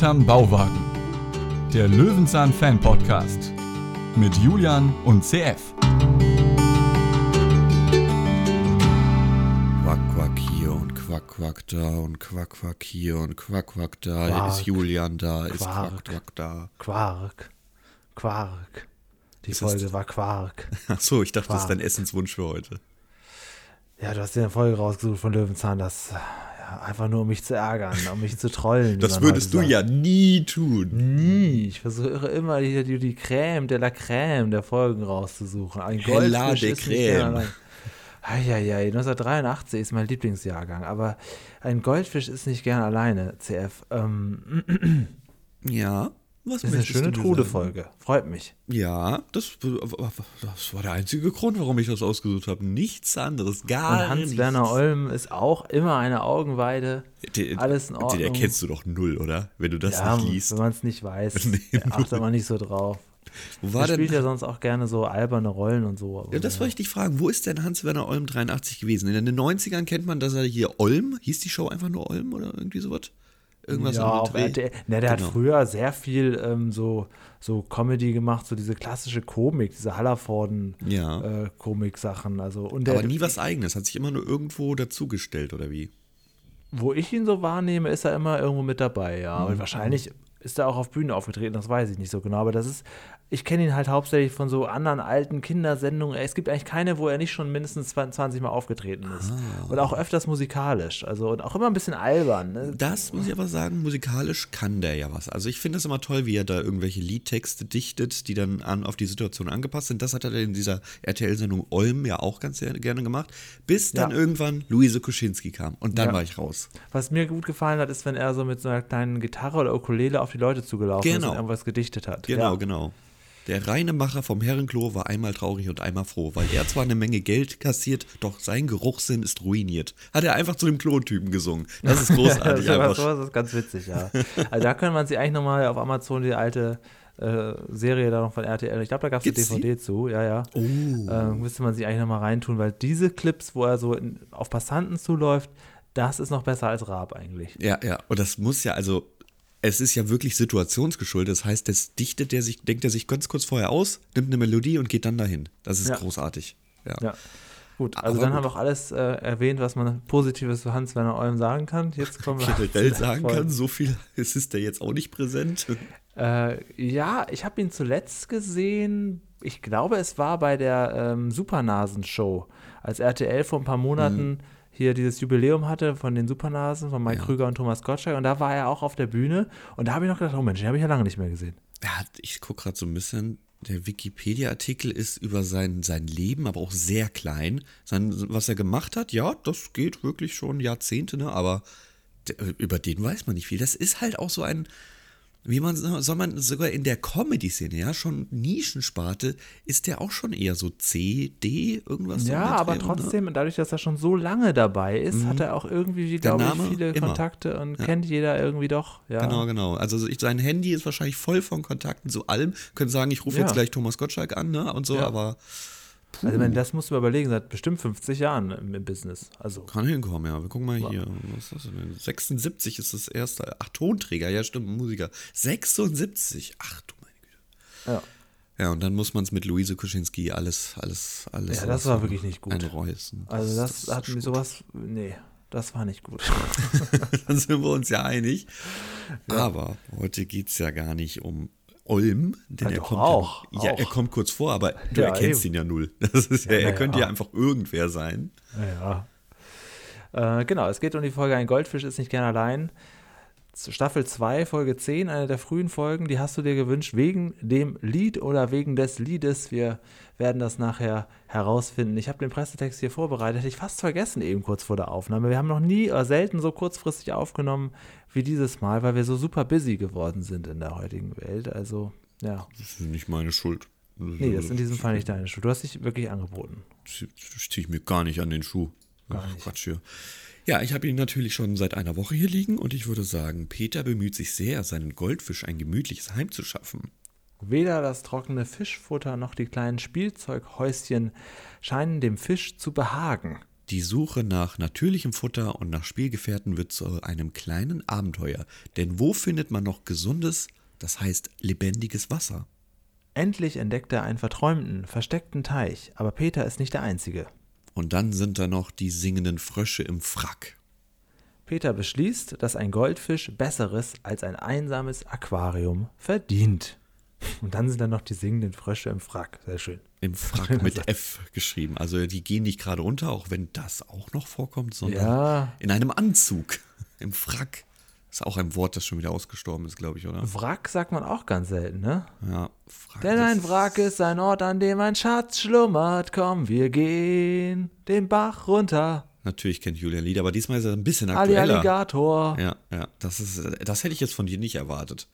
hinterm Bauwagen. Der Löwenzahn Fan Podcast mit Julian und CF. Quack, quack hier und quack, quack da und quack, quack hier und quack, quack da. Quark. Ist Julian da, ist Quark. quack, quack da. Quark. Quark. Die Ist Folge war Quark. Achso, ich dachte, das ist Quark. dein Essenswunsch für heute. Ja, du hast dir eine Folge rausgesucht von Löwenzahn, das einfach nur um mich zu ärgern, um mich zu trollen. Das würdest du ja nie tun. Nie. Ich versuche immer die, die, die Crème de la Crème der Folgen rauszusuchen. Ein Hella Goldfisch de allein. Eieiei, 1983 ist mein Lieblingsjahrgang, aber ein Goldfisch ist nicht gern alleine, CF. Ähm, Ja, was ist eine schöne Trude-Folge. Freut mich. Ja, das, das war der einzige Grund, warum ich das ausgesucht habe. Nichts anderes, gar Und Hans-Werner. Olm ist auch immer eine Augenweide. Den, alles in Den Ordnung. erkennst du doch null, oder? Wenn du das ja, nicht liest. wenn man es nicht weiß, Nee, achtet man nicht so drauf. Wo war er spielt ja sonst auch gerne so alberne Rollen und so. Ja, das wollte ich dich fragen. Wo ist denn Hans-Werner Olm 83 gewesen? In den 90ern kennt man, dass er hier Olm, hieß die Show einfach nur Olm oder irgendwie sowas? Irgendwas ja, auf? RTL. Ne, der Genau. hat früher sehr viel ähm, so, so Comedy gemacht, so diese klassische Komik, diese Ja. Hallervorden-Komik-Sachen. also, und der, Aber nie was eigenes, hat sich immer nur irgendwo dazugestellt, oder wie? wo ich ihn so wahrnehme, ist er immer irgendwo mit dabei, ja. Mhm. Und wahrscheinlich ist er auch auf Bühne aufgetreten, das weiß ich nicht so genau. Aber das ist, ich kenne ihn halt hauptsächlich von so anderen alten Kindersendungen. Es gibt eigentlich keine, wo er nicht schon mindestens 20 Mal aufgetreten ist. Ah. Und auch öfters musikalisch. Also und auch immer ein bisschen albern. Ne? Das muss ich aber sagen, musikalisch kann der ja was. Also ich finde das immer toll, wie er da irgendwelche Liedtexte dichtet, die dann an, auf die Situation angepasst sind. Das hat er in dieser RTL-Sendung Olm ja auch ganz gerne gemacht, bis dann Ja. irgendwann Luise Kuschinski kam. Und dann Ja. war ich raus. Was mir gut gefallen hat, ist, wenn er so mit so einer kleinen Gitarre oder Ukulele auf die Leute zugelaufen ist Genau. und irgendwas gedichtet hat. Genau, ja. genau. Der reine Macher vom Herrenklo war einmal traurig und einmal froh, weil er zwar eine Menge Geld kassiert, doch sein Geruchssinn ist ruiniert. Hat er einfach zu dem Klotypen gesungen. Das ist großartig das, einfach. sowas ist ganz witzig, ja. Also da kann man sich eigentlich nochmal auf Amazon die alte äh, Serie da noch von RTL, ich glaube, da gab es eine Gibt's die? DVD zu, ja, ja. Oh. Ähm, müsste man sich eigentlich nochmal reintun, weil diese Clips, wo er so in, auf Passanten zuläuft, das ist noch besser als Raab eigentlich. Ja, ja. Und das muss ja, also, es ist ja wirklich situationsgeschuldet. Das heißt, das dichtet er sich, denkt er sich ganz kurz vorher aus, nimmt eine Melodie und geht dann dahin. Das ist Ja. großartig. Ja. Ja. Gut, also Aber dann gut. haben wir auch alles äh, erwähnt, was man Positives zu Hans-Werner Olm sagen kann. Jetzt kommen wir zu Generell der sagen Folge. kann, so viel ist es da jetzt auch nicht präsent. Äh, ja, ich habe ihn zuletzt gesehen. Ich glaube, es war bei der ähm, Supernasen-Show, als RTL vor ein paar Monaten hier dieses Jubiläum hatte von den Supernasen, von Mike Ja. Krüger und Thomas Gottschalk. Und da war er auch auf der Bühne. Und da habe ich noch gedacht, oh Mensch, den habe ich ja lange nicht mehr gesehen. Ja, ich gucke gerade so ein bisschen. Der Wikipedia-Artikel ist über sein, sein Leben, aber auch sehr klein. Sein, was er gemacht hat, ja, das geht wirklich schon Jahrzehnte, ne? aber über den weiß man nicht viel. Das ist halt auch so ein, wie man soll man sogar in der Comedy-Szene, ja, schon Nischensparte, ist der auch schon eher so C, D, irgendwas so. ja, der aber trotzdem, dadurch, dass er schon so lange dabei ist, hat er auch irgendwie, glaube ich, viele immer. Kontakte und kennt jeder irgendwie doch. Ja. Genau, genau. Also ich, sein Handy ist wahrscheinlich voll von Kontakten zu allem. Können sagen, ich rufe Ja. jetzt gleich Thomas Gottschalk an, ne? Und so, Ja. Aber Also, wenn, das musst du mir überlegen, seit bestimmt 50 Jahren im, Business. Also, Kann hinkommen, ja. Wir gucken mal hier. Was ist das denn? 76 ist das erste. Ach, Tonträger, ja, stimmt, Musiker. 76. Ach du meine Güte. ja. Ja, und dann muss man es mit Luise Kuschinski alles, alles, alles. Ja, das war wirklich nicht gut. Einreißen. Also das, ist hat mir sowas, nee, das war nicht gut. Dann sind wir uns ja einig. Aber heute geht es ja gar nicht um Olm, denn Ja, er kommt auch, ja, ja, er auch. kommt kurz vor, aber du Ja, erkennst eben. ihn ja null. Das ist ja, er könnte ja. ja einfach irgendwer sein. Ja. Äh, genau, es geht um die Folge Ein Goldfisch ist nicht gern allein. Staffel 2, Folge 10, eine der frühen Folgen, die hast du dir gewünscht, wegen dem Lied oder wegen des Liedes. Wir werden das nachher herausfinden. Ich habe den Pressetext hier vorbereitet, hätte ich fast vergessen eben kurz vor der Aufnahme. Wir haben noch nie oder selten so kurzfristig aufgenommen wie dieses Mal, weil wir so super busy geworden sind in der heutigen Welt. Also, ja. Das ist nicht meine Schuld. Nee, das ist in diesem Fall nicht deine Schuld. Du hast dich wirklich angeboten. ziehe ich mir gar nicht an den Schuh. Gar Ach. Quatsch hier. Ja, ich habe ihn natürlich schon seit einer Woche hier liegen und ich würde sagen, Peter bemüht sich sehr, seinen Goldfisch ein gemütliches Heim zu schaffen. Weder das trockene Fischfutter noch die kleinen Spielzeughäuschen scheinen dem Fisch zu behagen. Die Suche nach natürlichem Futter und nach Spielgefährten wird zu einem kleinen Abenteuer. Denn wo findet man noch gesundes, das heißt lebendiges Wasser? Endlich entdeckt er einen verträumten, versteckten Teich, aber Peter ist nicht der Einzige. Und dann sind da noch die singenden Frösche im Frack. Peter beschließt, dass ein Goldfisch Besseres als ein einsames Aquarium verdient. Und dann sind da noch die singenden Frösche im Frack. Sehr schön. Im Frack mit F geschrieben. Also die gehen nicht gerade unter, auch wenn das auch noch vorkommt, sondern Ja. in einem Anzug. Im Frack. Ist auch ein Wort, das schon wieder ausgestorben ist, glaube ich, oder? Wrack sagt man auch ganz selten, ne? Ja, Frack. Denn ein Wrack ist ein Ort, an dem ein Schatz schlummert. Komm, wir gehen den Bach runter. Natürlich kennt Julian Lied, aber diesmal ist er ein bisschen Ali aktueller. Alligator. Ja, ja, das ist, das hätte ich jetzt von dir nicht erwartet.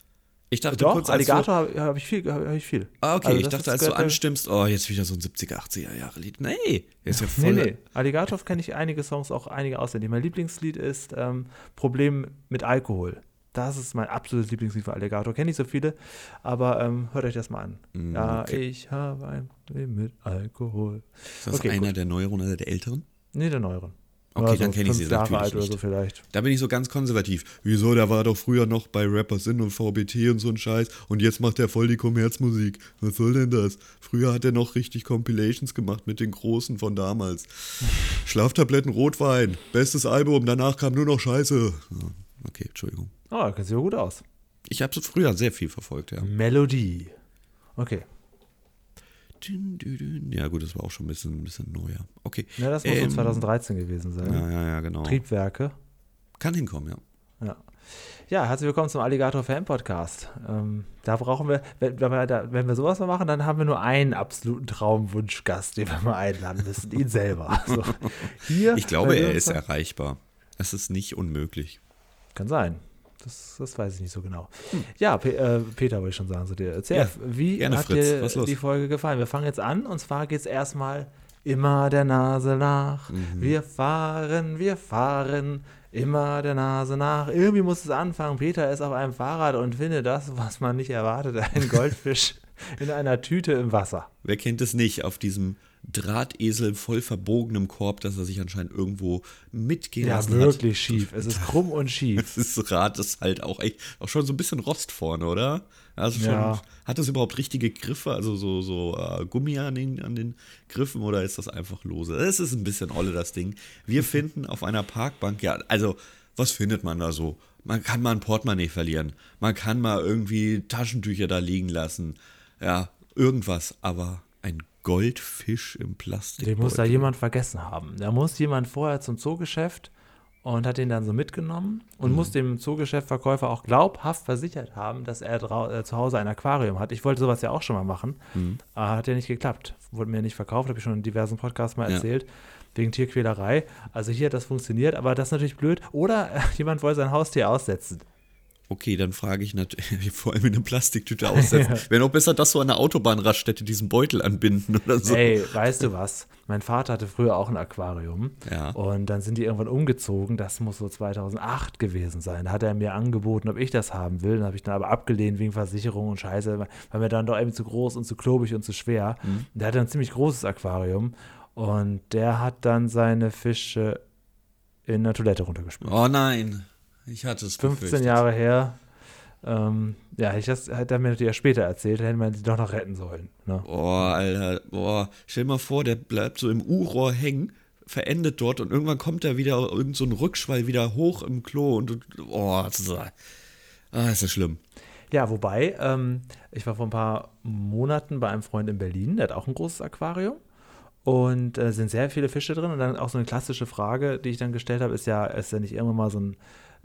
Ich dachte Doch, kurz, Alligator habe hab ich viel. Hab ich viel. Ah, okay, Also ich dachte, als du anstimmst, oh, jetzt wieder so ein 70er, 80er Jahre Lied. Nee, ist ja Nee, voll. nee. Alligator kenne ich einige Songs, auch einige auswendig. Mein Lieblingslied ist ähm, Problem mit Alkohol. Das ist mein absolutes Lieblingslied von Alligator. Kenne ich so viele, aber ähm, hört euch das mal an. Mm, ja, okay. ich habe ein Problem mit Alkohol. Ist das Okay, einer gut. der neueren oder der älteren? Nee, der neueren. Okay, Oder dann kenn ich sie Jahre natürlich alt oder nicht. so vielleicht. Da bin ich so ganz konservativ. Wieso, der war doch früher noch bei Rapper Sinn und VBT und so ein Scheiß und jetzt macht er voll die Kommerzmusik. Was soll denn das? Früher hat er noch richtig Compilations gemacht mit den Großen von damals. Schlaftabletten, Rotwein, bestes Album, danach kam nur noch Scheiße. Ja, Okay, Entschuldigung. Oh, da kennt sich aber gut aus. Ich habe früher sehr viel verfolgt, ja. Melodie. Okay. Ja, gut, das war auch schon ein bisschen, ein bisschen neuer. Okay. Ja, das muss Ähm, so 2013 gewesen sein. Ja, ja, ja, genau. Triebwerke. Kann hinkommen, ja. Ja. Ja, herzlich willkommen zum Alligator Fan Podcast. Ähm, da brauchen wir, wenn, wenn, wir da, wenn wir sowas mal machen, dann haben wir nur einen absoluten Traumwunschgast, den wir mal einladen müssen, ihn selber. So, hier, Ich glaube, er ist erreichbar. Es ist nicht unmöglich. Kann sein. Das, das weiß ich nicht so genau. Ja, Pe äh, Peter wollte ich schon sagen zu dir. Erzähl, Ja, wie gerne, hat Fritz. dir die Folge gefallen? Wir fangen jetzt an und zwar geht es erstmal immer der Nase nach. Mhm. Wir fahren, wir fahren, immer der Nase nach. Irgendwie muss es anfangen. Peter ist auf einem Fahrrad und findet das, was man nicht erwartet, ein Goldfisch in einer Tüte im Wasser. Wer kennt es nicht auf diesem Drahtesel voll verbogenem Korb, dass er sich anscheinend irgendwo mitgehen Ja, lassen wirklich hat. schief. Es ist krumm und schief. Das Rad ist halt auch echt, auch schon so ein bisschen Rost vorne, oder? Also schon, Ja. hat das überhaupt richtige Griffe, also so, so äh, Gummi an den, an den Griffen oder ist das einfach lose? Es ist ein bisschen olle, das Ding. Wir finden auf einer Parkbank, ja, also, was findet man da so? Man kann mal ein Portemonnaie verlieren. Man kann mal irgendwie Taschentücher da liegen lassen. Ja, irgendwas, aber ein Goldfisch im Plastik. Den muss da jemand vergessen haben. Da muss jemand vorher zum Zoogeschäft und hat den dann so mitgenommen und muss dem Zoogeschäftverkäufer auch glaubhaft versichert haben, dass er äh, zu Hause ein Aquarium hat. Ich wollte sowas ja auch schon mal machen, aber hat ja nicht geklappt. Wurde mir nicht verkauft, habe ich schon in diversen Podcasts mal Ja. erzählt. Wegen Tierquälerei. Also hier hat das funktioniert, aber das ist natürlich blöd. Oder äh, jemand wollte sein Haustier aussetzen. Okay, dann frage ich natürlich, vor allem in eine Plastiktüte aussetzen. Wäre noch besser, das so an der Autobahnraststätte diesen Beutel anbinden oder so. Ey, weißt du was? Mein Vater hatte früher auch ein Aquarium. Ja. Und dann sind die irgendwann umgezogen. Das muss so 2008 gewesen sein. Da hat er mir angeboten, ob ich das haben will. Dann habe ich dann aber abgelehnt wegen Versicherung und Scheiße, weil mir dann doch eben zu groß und zu klobig und zu schwer. Mhm. Der hatte ein ziemlich großes Aquarium. Und der hat dann seine Fische in der Toilette runtergespült. Oh nein, ich hatte es 15 befürchtet. Jahre her. Ähm, ja, ich das hätte er mir natürlich erst später erzählt, hätte man sie doch noch retten sollen. Ne? Boah, Alter, boah, stell dir mal vor, der bleibt so im U-Rohr hängen, verendet dort und irgendwann kommt er wieder, irgend so ein Rückschwall wieder hoch im Klo und, oh, das ist, ah, ist das schlimm. Ja, wobei, ähm, ich war vor ein paar Monaten bei einem Freund in Berlin, der hat auch ein großes Aquarium. Und äh, sind sehr viele Fische drin. Und dann auch so eine klassische Frage, die ich dann gestellt habe, ist ja, ist ja nicht irgendwann mal so ein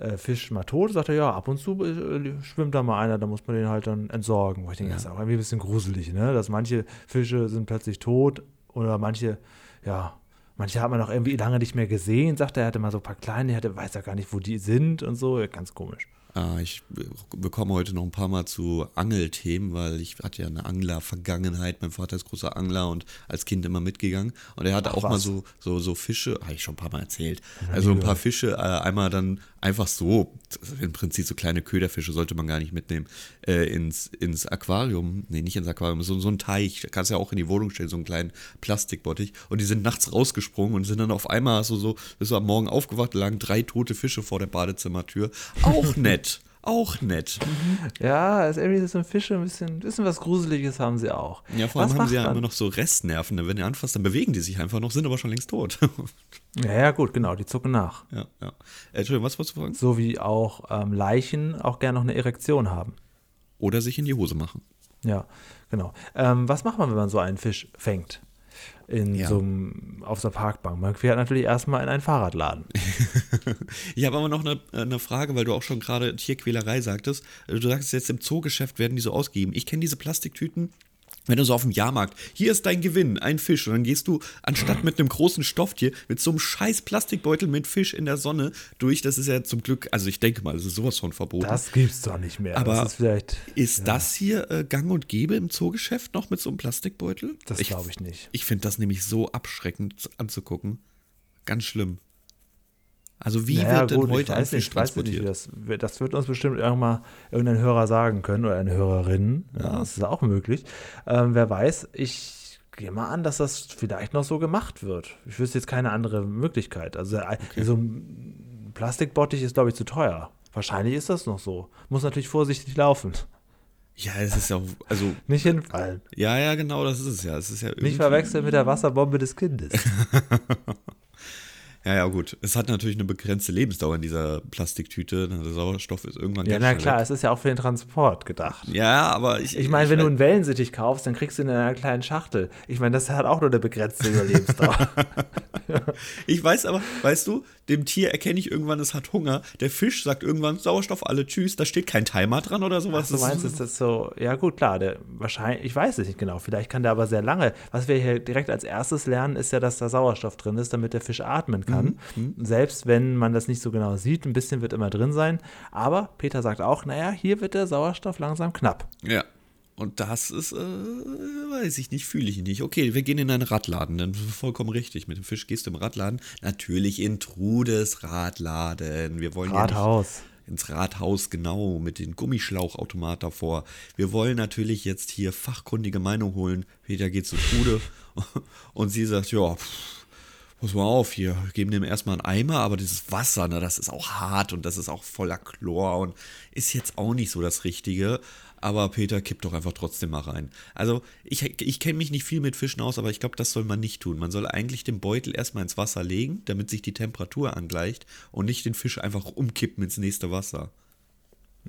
äh, Fisch mal tot? Sagt er, ja, ab und zu äh, schwimmt da mal einer, da muss man den halt dann entsorgen. Wo ich denke, das ist auch irgendwie ein bisschen gruselig, ne? Dass manche Fische sind plötzlich tot oder manche, ja, manche hat man auch irgendwie lange nicht mehr gesehen. Sagt er, er hatte mal so ein paar kleine, er hatte, weiß ja gar nicht, wo die sind und so. Ja, ganz komisch. Äh, ich bekomme heute noch ein paar Mal zu Angelthemen, weil ich hatte ja eine Angler-Vergangenheit. Mein Vater ist großer Angler und als Kind immer mitgegangen. Und er hatte Ach, auch mal was? so, so, so Fische, habe ich schon ein paar Mal erzählt. Also ein paar Fische, äh, einmal dann einfach so, im Prinzip so kleine Köderfische sollte man gar nicht mitnehmen, äh, ins, ins Aquarium. Nee, nicht ins Aquarium, so, so ein Teich. Da kannst du ja auch in die Wohnung stellen, so einen kleinen Plastikbottich. Und die sind nachts rausgesprungen und sind dann auf einmal so, so, bist du am Morgen aufgewacht, lagen drei tote Fische vor der Badezimmertür. Auch nett. Auch nett. Ja, ist irgendwie so ein Fische, ein bisschen, bisschen was Gruseliges haben sie auch. Ja, vor allem was haben sie ja man? immer noch so Restnerven. ne? Wenn du anfasst, dann bewegen die sich einfach noch, sind aber schon längst tot. Ja, ja, gut, genau, die zucken nach. ja, ja. Äh, Entschuldigung, was wolltest du fragen? So wie auch ähm, Leichen auch gerne noch eine Erektion haben. Oder sich in die Hose machen. Ja, genau. Ähm, was macht man, wenn man so einen Fisch fängt? In Ja. so einem, auf so einer Parkbank. Man fährt natürlich erstmal in einen Fahrradladen. Ich habe aber noch eine, eine Frage, weil du auch schon gerade Tierquälerei sagtest. Äh, Du sagst jetzt im Zoogeschäft werden die so ausgegeben. Ich kenne diese Plastiktüten. Wenn du so auf dem Jahrmarkt, hier ist dein Gewinn, ein Fisch, und dann gehst du anstatt mit einem großen Stofftier mit so einem scheiß Plastikbeutel mit Fisch in der Sonne durch. Das ist ja zum Glück, also ich denke mal, das ist sowas von verboten. Das gibt's doch nicht mehr. Aber das ist vielleicht. Ist das hier äh, gang und gäbe im Zoogeschäft noch mit so einem Plastikbeutel? Das glaube ich nicht. Ich finde das nämlich so abschreckend anzugucken. Ganz schlimm. Also wie Naja, wird denn gut, heute ein Fisch nicht, ich weiß nicht, transportiert? das, das wird uns bestimmt irgendwann irgendein Hörer sagen können oder eine Hörerin. Ja, das ist auch möglich. Ähm, wer weiß, ich gehe mal an, dass das vielleicht noch so gemacht wird. Ich wüsste jetzt keine andere Möglichkeit. Also äh, so ein Plastikbottich ist, glaube ich, zu teuer. Wahrscheinlich ist das noch so. Muss natürlich vorsichtig laufen. Ja, es ist ja auch, also, Nicht hinfallen. ja, ja, genau, das ist es ja. Es ist ja Nicht verwechseln mit der Wasserbombe des Kindes. Ja, ja, gut. Es hat natürlich eine begrenzte Lebensdauer in dieser Plastiktüte. Der Sauerstoff ist irgendwann ja, na klar, weg. es ist ja auch für den Transport gedacht. Ja, aber ich. Ich meine, wenn du weiß- einen Wellensittich kaufst, dann kriegst du ihn in einer kleinen Schachtel. Ich meine, das hat auch nur eine begrenzte Überlebensdauer. Ich weiß aber, weißt du, dem Tier erkenne ich irgendwann, es hat Hunger. Der Fisch sagt irgendwann Sauerstoff, alle tschüss. Da steht kein Timer dran oder sowas. du Das meinst, ist das so, ja gut, klar, der wahrscheinlich, ich weiß es nicht genau, vielleicht kann der aber sehr lange. Was wir hier direkt als erstes lernen, ist ja, dass da Sauerstoff drin ist, damit der Fisch atmen kann. Selbst wenn man das nicht so genau sieht, ein bisschen wird immer drin sein. Aber Peter sagt auch, naja, hier wird der Sauerstoff langsam knapp. Ja. Und das ist, äh, weiß ich nicht, fühle ich nicht. Okay, wir gehen in einen Radladen, dann vollkommen richtig. Mit dem Fisch gehst du im Radladen. Natürlich in Trudes Radladen. Wir wollen ja Rathaus. ins Rathaus, genau, mit dem Gummischlauchautomat davor. Wir wollen natürlich jetzt hier fachkundige Meinung holen. Peter geht zu Trude und sie sagt, ja, pff, pass mal auf hier, geben dem erstmal einen Eimer, aber dieses Wasser, ne, das ist auch hart und das ist auch voller Chlor und ist jetzt auch nicht so das Richtige. Aber Peter kippt doch einfach trotzdem mal rein. Also, ich, ich kenne mich nicht viel mit Fischen aus, aber ich glaube, das soll man nicht tun. Man soll eigentlich den Beutel erstmal ins Wasser legen, damit sich die Temperatur angleicht und nicht den Fisch einfach umkippen ins nächste Wasser.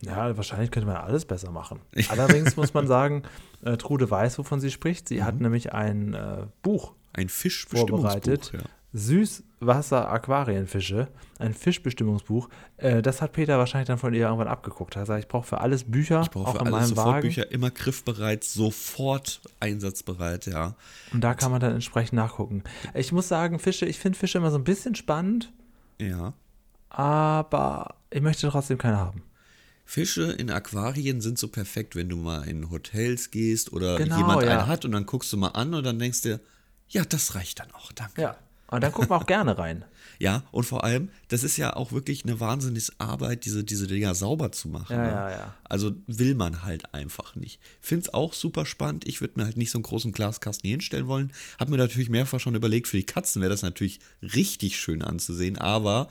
Ja, wahrscheinlich könnte man alles besser machen. Allerdings muss man sagen, äh, Trude weiß, wovon sie spricht. Sie hat nämlich ein äh, Buch Ein Fischbestimmungsbuch. vorbereitet. Ja. Süßwasser-Aquarienfische, ein Fischbestimmungsbuch. Äh, das hat Peter wahrscheinlich dann von ihr irgendwann abgeguckt. Er gesagt, ich brauche für alles Bücher, Ich brauche auch für in alles sofort Wagen. Bücher, immer griffbereit, sofort einsatzbereit, ja. Und da kann man dann entsprechend nachgucken. Ich muss sagen, Fische, ich finde Fische immer so ein bisschen spannend, Ja. aber ich möchte trotzdem keine haben. Fische in Aquarien sind so perfekt, wenn du mal in Hotels gehst oder Genau, jemand ja. einen hat und dann guckst du mal an und dann denkst du, ja, das reicht dann auch, danke. Ja. Und dann gucken wir auch gerne rein. Ja, und vor allem, das ist ja auch wirklich eine wahnsinnige Arbeit, diese, diese Dinger sauber zu machen. Ja, ne? ja, ja. Also will man halt einfach nicht. Find's auch super spannend. Ich würde mir halt nicht so einen großen Glaskasten hier hinstellen wollen. Hab mir natürlich mehrfach schon überlegt, für die Katzen wäre das natürlich richtig schön anzusehen. Aber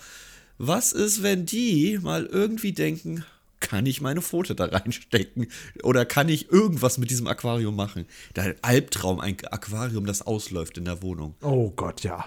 was ist, wenn die mal irgendwie denken, kann ich meine Pfote da reinstecken? Oder kann ich irgendwas mit diesem Aquarium machen? Der Albtraum, ein Aquarium, das ausläuft in der Wohnung. Oh Gott, ja.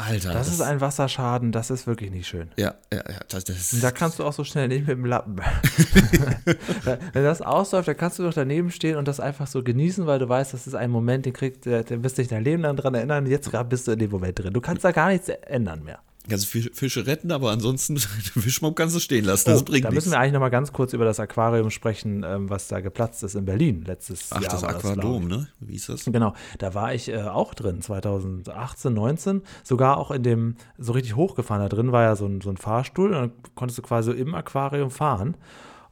Alter. Das ist ein Wasserschaden, das ist wirklich nicht schön. Ja, ja, ja. Das, das da kannst du auch so schnell nicht mit dem Lappen. Wenn das ausläuft, dann kannst du doch daneben stehen und das einfach so genießen, weil du weißt, das ist ein Moment, den kriegst, den wirst du dich dein Leben lang dran erinnern. Jetzt gerade bist du in dem Moment drin. Du kannst da gar nichts ändern mehr. Also Fische retten, aber ansonsten Fischmob kannst du stehen lassen. Das oh, bringt da nichts. müssen wir eigentlich noch mal ganz kurz über das Aquarium sprechen, ähm, was da geplatzt ist in Berlin letztes Ach, Jahr. das war Aquadom, ne? Wie ist das? Genau, da war ich äh, auch drin, 2018, 19. Sogar auch in dem, so richtig hochgefahren. Da drin war ja so ein, so ein Fahrstuhl und dann konntest du quasi so im Aquarium fahren.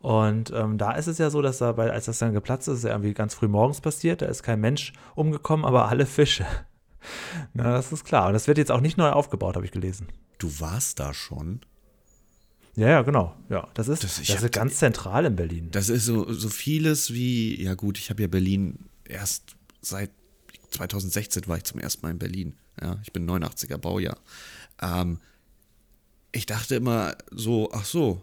Und ähm, da ist es ja so, dass da, bei, als das dann geplatzt ist, ist ja irgendwie ganz früh morgens passiert. Da ist kein Mensch umgekommen, aber alle Fische. Na, das ist klar. Und das wird jetzt auch nicht neu aufgebaut, habe ich gelesen. Du warst da schon. Ja, ja, genau. Ja, das ist, Das- das, ist ganz zentral in Berlin. Das ist so, so vieles wie, ja gut, ich habe ja Berlin erst seit 2016 war ich zum ersten Mal in Berlin. Ja, ich bin 89er Baujahr. Ähm, ich dachte immer so, ach so,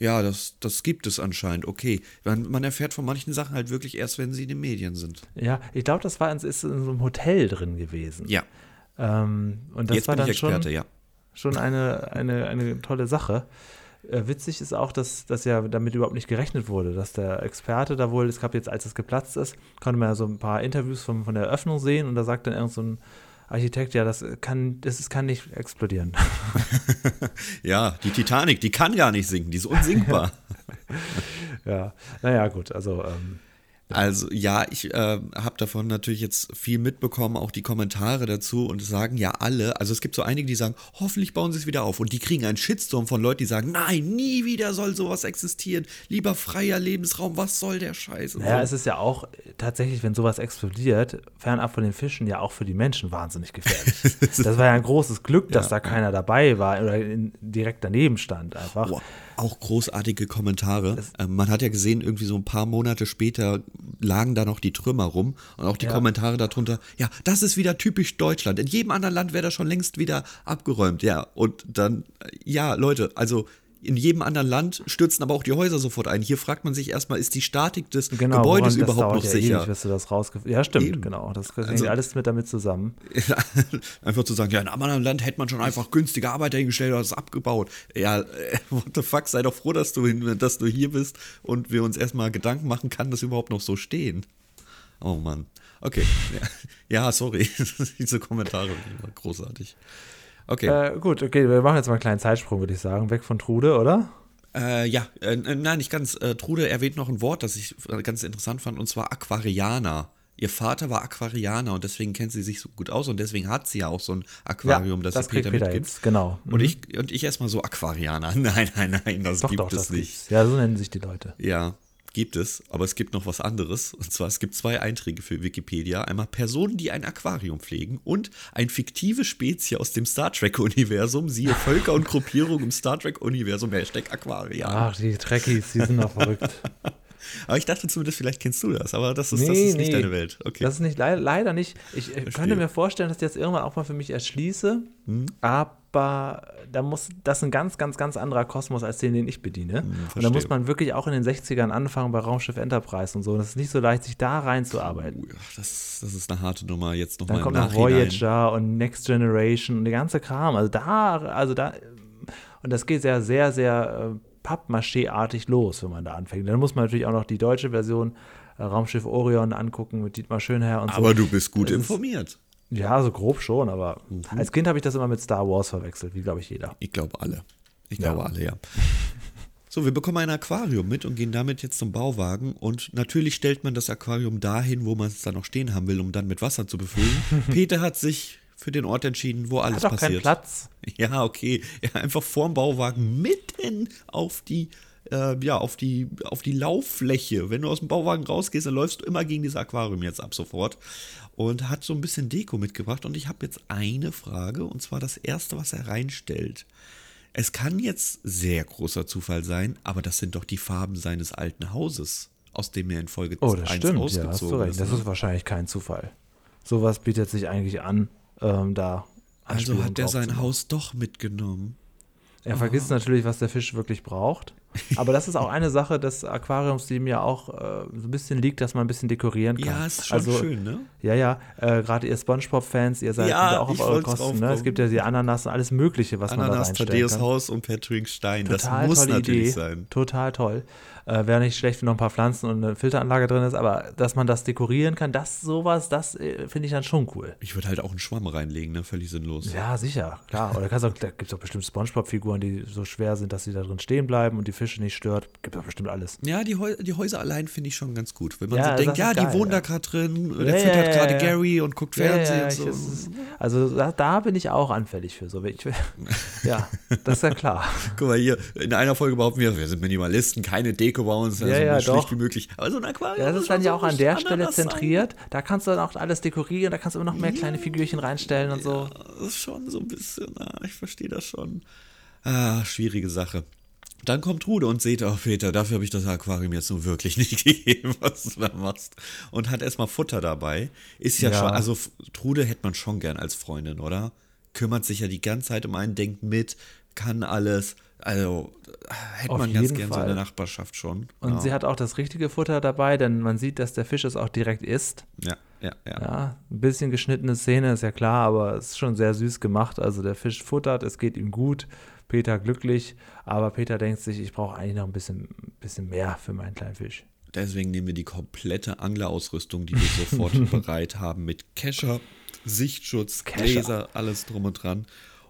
ja, das, das gibt es anscheinend, okay. Man, man erfährt von manchen Sachen halt wirklich erst, wenn sie in den Medien sind. Ja, ich glaube, das war in, ist in so einem Hotel drin gewesen. Ja, Ähm, und das jetzt war bin dann Experte, schon, ja. schon eine, eine, eine tolle Sache. Äh, witzig ist auch, dass, dass ja damit überhaupt nicht gerechnet wurde, dass der Experte da wohl, es gab jetzt, als es geplatzt ist, konnte man ja so ein paar Interviews von, von der Eröffnung sehen und da sagt dann irgend so ein Architekt, ja, das kann, das kann nicht explodieren. Ja, die Titanic, die kann gar nicht sinken, die ist unsinkbar. ja, naja, gut, also ähm, Also ja, ich äh, habe davon natürlich jetzt viel mitbekommen, auch die Kommentare dazu und es sagen ja alle, also es gibt so einige, die sagen, hoffentlich bauen sie es wieder auf und die kriegen einen Shitstorm von Leuten, die sagen, nein, nie wieder soll sowas existieren, lieber freier Lebensraum, was soll der Scheiß? Und Naja, es so. ist ja auch tatsächlich, wenn sowas explodiert, fernab von den Fischen, ja auch für die Menschen wahnsinnig gefährlich. das war ja ein großes Glück, dass da keiner dabei war oder in, direkt daneben stand einfach. Boah, auch großartige Kommentare. Ähm, man hat ja gesehen, irgendwie so ein paar Monate später lagen da noch die Trümmer rum und auch die Ja. Kommentare darunter, ja, das ist wieder typisch Deutschland. In jedem anderen Land wäre das schon längst wieder abgeräumt. Ja, und dann, äh, ja, Leute, also in jedem anderen Land stürzen aber auch die Häuser sofort ein. Hier fragt man sich erstmal, ist die Statik des Genau, Gebäudes woran- überhaupt noch ja sicher? Ewig, du das ja, stimmt, Eben. genau. Das hängt Also- alles mit damit zusammen. einfach zu sagen, ja, in einem anderen Land hätte man schon einfach günstige Arbeiter hingestellt oder das abgebaut. Ja, äh, what the fuck, sei doch froh, dass du, dass du hier bist und wir uns erstmal Gedanken machen, kann das überhaupt noch so stehen? Oh Mann. Okay. Ja, ja sorry. Diese Kommentare waren großartig. Okay. Äh, gut, okay, wir machen jetzt mal einen kleinen Zeitsprung, würde ich sagen. Weg von Trude, oder? Äh, ja, äh, nein, nicht ganz. Äh, Trude erwähnt noch ein Wort, das ich äh, ganz interessant fand, und zwar Aquarianer. Ihr Vater war Aquarianer und deswegen kennt sie sich so gut aus und deswegen hat sie ja auch so ein Aquarium, das, das sie Peter Peter mitgibt. jetzt, genau. Und Mhm. ich, und ich erstmal so Aquarianer. Nein, nein, nein, das Doch, gibt doch, es das nicht. gibt's. Ja, so nennen sich die Leute. Ja, gibt es, aber es gibt noch was anderes. Und zwar, es gibt zwei Einträge für Wikipedia. Einmal Personen, die ein Aquarium pflegen und ein fiktive Spezie aus dem Star Trek-Universum. Siehe Völker und Gruppierung im Star Trek-Universum, Hashtag Aquarian. Ach, die Trekkies, die sind noch verrückt. Aber ich dachte zumindest, vielleicht kennst du das, aber das ist, das Nee, ist nicht nee. deine Welt. Okay. Das ist nicht, leider, leider nicht. Ich äh, könnte mir vorstellen, dass ich das irgendwann auch mal für mich erschließe, Hm. aber da muss, das ist ein ganz, ganz, ganz anderer Kosmos als den, den ich bediene. und da Hm, muss man wirklich auch in den 60ern anfangen bei Raumschiff Enterprise und so. Das ist nicht so leicht, sich da reinzuarbeiten. Uh, das, das ist eine harte Nummer. Jetzt nochmal Dann kommt noch. Voyager und Next Generation und der ganze Kram. Also da, also da, und das geht sehr, sehr, sehr äh, Pappmaché-artig los, wenn man da anfängt. Dann muss man natürlich auch noch die deutsche Version äh, Raumschiff Orion angucken mit Dietmar Schönherr und so. Aber du bist gut Das ist- informiert. Ja, so grob schon, aber Mhm. als Kind habe ich das immer mit Star Wars verwechselt, wie glaube ich jeder. Ich glaube alle. Ich Ja. glaube alle, ja. So, wir bekommen ein Aquarium mit und gehen damit jetzt zum Bauwagen. Und natürlich stellt man das Aquarium dahin, wo man es dann noch stehen haben will, um dann mit Wasser zu befüllen. Peter hat sich für den Ort entschieden, wo alles Hat doch keinen passiert. Platz. Ja, okay. Ja, einfach vorm Bauwagen mitten auf die, äh, ja, auf die, auf die Lauffläche. Wenn du aus dem Bauwagen rausgehst, dann läufst du immer gegen dieses Aquarium jetzt ab sofort. Und hat so ein bisschen Deko mitgebracht. Und ich habe jetzt eine Frage, und zwar das erste, was er reinstellt. Es kann jetzt sehr großer Zufall sein, aber das sind doch die Farben seines alten Hauses, aus dem er in Folge Oh, das 1 stimmt, ja, hast du recht. ist. Das ne? ist wahrscheinlich kein Zufall. Sowas bietet sich eigentlich an, ähm, da also hat er sein. Haus doch mitgenommen. Er vergisst natürlich, was der Fisch wirklich braucht. Aber das ist auch eine Sache des Aquariums, die mir auch äh, so ein bisschen liegt, dass man ein bisschen dekorieren kann. Ja, ist schon schön, ne? Ja, ja. Äh, Gerade ihr Spongebob-Fans, ihr seid Ja, auch auf eure Kosten. Ne? Es gibt ja die Ananas und alles Mögliche, was man da Ananas, reinstellen Thaddeus kann. Haus und Patrick Stein. Total das muss natürlich Idee. sein. Total toll. Äh, Wäre nicht schlecht, wenn noch ein paar Pflanzen und eine Filteranlage drin ist, aber dass man das dekorieren kann, das sowas, das äh, finde ich dann schon cool. Ich würde halt auch einen Schwamm reinlegen, ne? Völlig sinnlos. Ja, sicher, klar. Oder kannst auch, da gibt es auch bestimmt Spongebob-Figuren, die so schwer sind, dass sie da drin stehen bleiben und die Fische nicht stört. Gibt es bestimmt alles. Ja, die, Häu die Häuser allein finde ich schon ganz gut. Wenn man Ja, so denkt, ja, die geil, wohnen ja. da gerade drin, der ja, füttert gerade. Gary und guckt Fernsehen und so. ist, also da, da bin ich auch anfällig für. So, ich, ja, das ist ja klar. Guck mal hier, in einer Folge behaupten wir, wir sind Minimalisten, keine Deko uns, also Ja, ja, so schlicht wie möglich. Aber so ein Aquarium. Ja, das ist dann ja so auch an der Stelle Ananas sein. zentriert. Da kannst du dann auch alles dekorieren, da kannst du immer noch mehr kleine Figürchen reinstellen und so. Das ist schon so ein bisschen, ah, ich verstehe das schon. Ah, schwierige Sache. Dann kommt Trude und seht, oh Peter, dafür habe ich das Aquarium jetzt nun wirklich nicht gegeben, was du da machst. Und hat erstmal Futter dabei. Ist ja, Ja. schon, also Trude hätte man schon gern als Freundin, oder? Kümmert sich ja die ganze Zeit um einen, denkt mit, kann alles. Also hätte Auf man ganz jeden gern so der Nachbarschaft schon. Und ja. sie hat auch das richtige Futter dabei, denn man sieht, dass der Fisch es auch direkt isst. ja, ja, ja. Ja, ein bisschen geschnittene Szene ist ja klar, aber es ist schon sehr süß gemacht. Also der Fisch futtert, es geht ihm gut, Peter glücklich, aber Peter denkt sich, ich brauche eigentlich noch ein bisschen, bisschen mehr für meinen kleinen Fisch. Deswegen nehmen wir die komplette Anglerausrüstung, die wir sofort bereit haben, mit Kescher, Sichtschutz, Kescher. Gläser, alles drum und dran.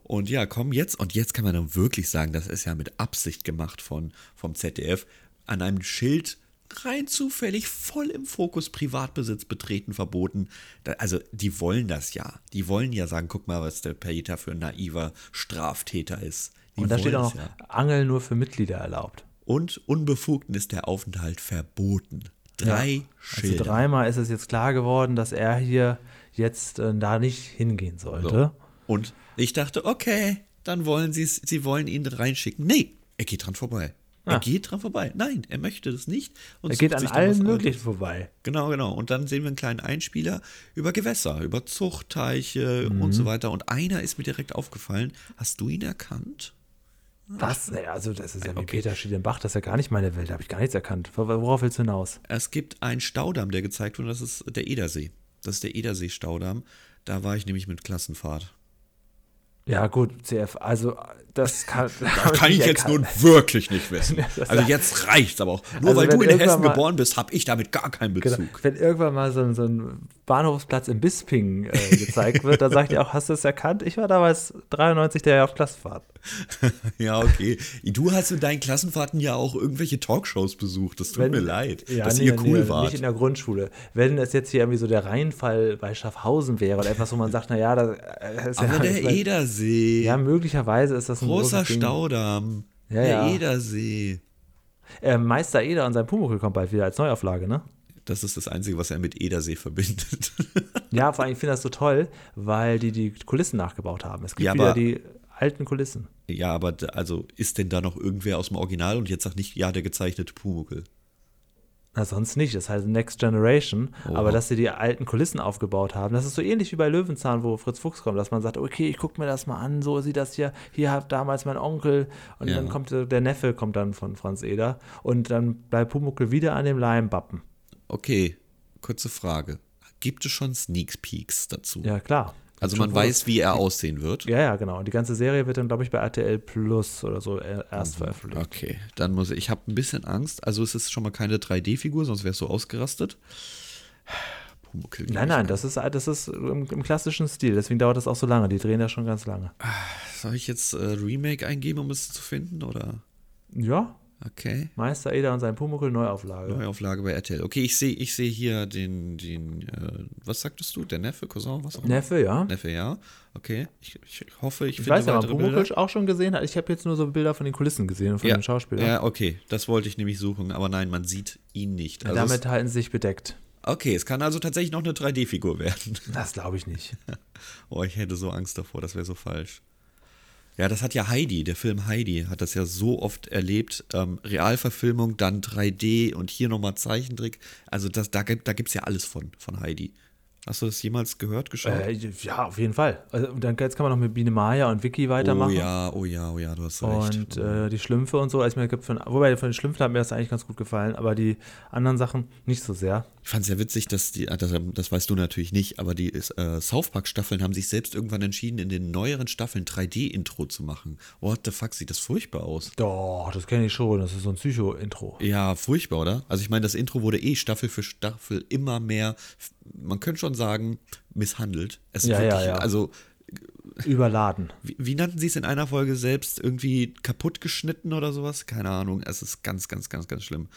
Und ja, komm jetzt, und jetzt kann man dann wirklich sagen, das ist ja mit Absicht gemacht von, vom ZDF, an einem Schild rein zufällig voll im Fokus Privatbesitz betreten verboten. Da, also die wollen das ja. Die wollen ja sagen, guck mal, was der Peter für ein naiver Straftäter ist. Die Und da steht auch noch, ja. Angeln nur für Mitglieder erlaubt. Und unbefugten ist der Aufenthalt verboten. Drei Ja. Also Schilder. dreimal ist es jetzt klar geworden, dass er hier jetzt äh, da nicht hingehen sollte. So. Und ich dachte, okay, dann wollen sie es, sie wollen ihn reinschicken. Nee, er geht dran vorbei. Er Ah. geht dran vorbei. Nein, er möchte das nicht. Und Er geht an allen möglichen vorbei. Genau, genau. Und dann sehen wir einen kleinen Einspieler über Gewässer, über Zuchtteiche Mhm. und so weiter. Und einer ist mir direkt aufgefallen. Hast du ihn erkannt? Was? Also das ist ja wie Okay. Peter steht im Bach, das ist ja gar nicht meine Welt, da habe ich gar nichts erkannt. Wor- Worauf willst du hinaus? Es gibt einen Staudamm, der gezeigt wurde, das ist der Edersee. Das ist der Edersee-Staudamm. Da war ich nämlich mit Klassenfahrt. Ja gut, CF, also das kann, Das kann ich jetzt nun wirklich nicht wissen. Also jetzt reicht's aber auch. Nur Also weil du in Hessen geboren bist, habe ich damit gar keinen Bezug. Genau. Wenn irgendwann mal so, so ein Bahnhofsplatz in Bisping äh, gezeigt wird, dann sagt ihr auch, hast du es erkannt? Ich war damals 93 der auf Klassenfahrt. Ja, okay. Du hast in deinen Klassenfahrten ja auch irgendwelche Talkshows besucht. Das tut Wenn- mir leid, Ja, dass nee, ihr nee, cool Nicht wart. in der Grundschule. Wenn es jetzt hier irgendwie so der Rheinfall bei Schaffhausen wäre oder etwas, wo man sagt, naja, das, äh, ist Aber ja, der Edersee, Ja, möglicherweise ist das ein großer. Staudamm, Ja, der ja. Edersee. Äh, Meister Eder und sein Pumuckl kommt bald wieder als Neuauflage, ne? Das ist das Einzige, was er mit Edersee verbindet. Ja, vor allem, ich finde das so toll, weil die die Kulissen nachgebaut haben. Es gibt Ja, wieder die alten Kulissen. ja, aber also ist denn da noch irgendwer aus dem Original und jetzt sagt nicht, ja, der gezeichnete Pumuckl. Na, sonst nicht. Das heißt Next Generation. Oha. Aber dass sie die alten Kulissen aufgebaut haben, das ist so ähnlich wie bei Löwenzahn, wo Fritz Fuchs kommt, dass man sagt, okay, ich gucke mir das mal an, so sieht das hier. Hier hat damals mein Onkel und Ja. dann kommt der Neffe kommt dann von Franz Eder und dann bleibt Pumuckl wieder an dem Leimbappen. Okay, kurze Frage. Gibt es schon Sneak Peeks dazu? Ja, klar. also man weiß, wie er aussehen wird. Ja, ja, genau. Und die ganze Serie wird dann, glaube ich, bei RTL Plus oder so äh, erst veröffentlicht. Okay, dann muss ich, ich habe ein bisschen Angst. Also es ist schon mal keine 3D-Figur, sonst wärst du ausgerastet. Pumuckl. Nein, nein, das ist, das ist im, im klassischen Stil. Deswegen dauert das auch so lange. Die drehen ja schon ganz lange. Soll ich jetzt äh, Remake eingeben, um es zu finden? Oder? Ja, Okay. Meister Eder und sein Pumuckl Neuauflage. Neuauflage bei RTL. Okay, ich sehe ich seh hier den, den äh, was sagtest du? Der Neffe, Cousin, was auch immer? Neffe, ja. Neffe, ja. Okay. Ich, ich hoffe, ich, Ich finde weiß ja, weitere Pumuckl Bilder. auch schon gesehen hat. Ich habe jetzt nur so Bilder von den Kulissen gesehen und von Ja, den Schauspielern. ja, okay. Das wollte ich nämlich suchen, aber nein, man sieht ihn nicht. Also damit halten sie sich bedeckt. okay, es kann also tatsächlich noch eine 3D-Figur werden. Das glaube ich nicht. Oh, ich hätte so Angst davor, das wäre so falsch. Ja, das hat ja Heidi, der Film Heidi, hat das ja so oft erlebt. Ähm, Realverfilmung, dann 3D und hier nochmal Zeichentrick. Also das, da, da gibt es ja alles von, von Heidi. Hast du das jemals gehört, geschaut? Äh, ja, auf jeden Fall. Also, dann jetzt kann man noch mit Biene Maya und Vicky weitermachen. oh ja, oh ja, oh ja, du hast recht. Und äh, die Schlümpfe und so, also mir gibt von, wobei von den Schlümpfen hat mir das eigentlich ganz gut gefallen, aber die anderen Sachen nicht so sehr. Ich fand es ja witzig, dass die, ah, das, das weißt du natürlich nicht, aber die äh, South Park-Staffeln haben sich selbst irgendwann entschieden, in den neueren Staffeln 3D-Intro zu machen. What the fuck, sieht das furchtbar aus. Doch, das kenne ich schon. Das ist so ein Psycho-Intro. Ja, furchtbar, oder? Also ich meine, das Intro wurde eh Staffel für Staffel immer mehr, man könnte schon sagen, misshandelt. Es ist Ja, ja, wirklich, ja. Also, Überladen. wie, wie nannten sie es in einer Folge selbst? Irgendwie kaputt geschnitten oder sowas? Keine Ahnung. Es ist ganz, ganz, ganz, ganz schlimm.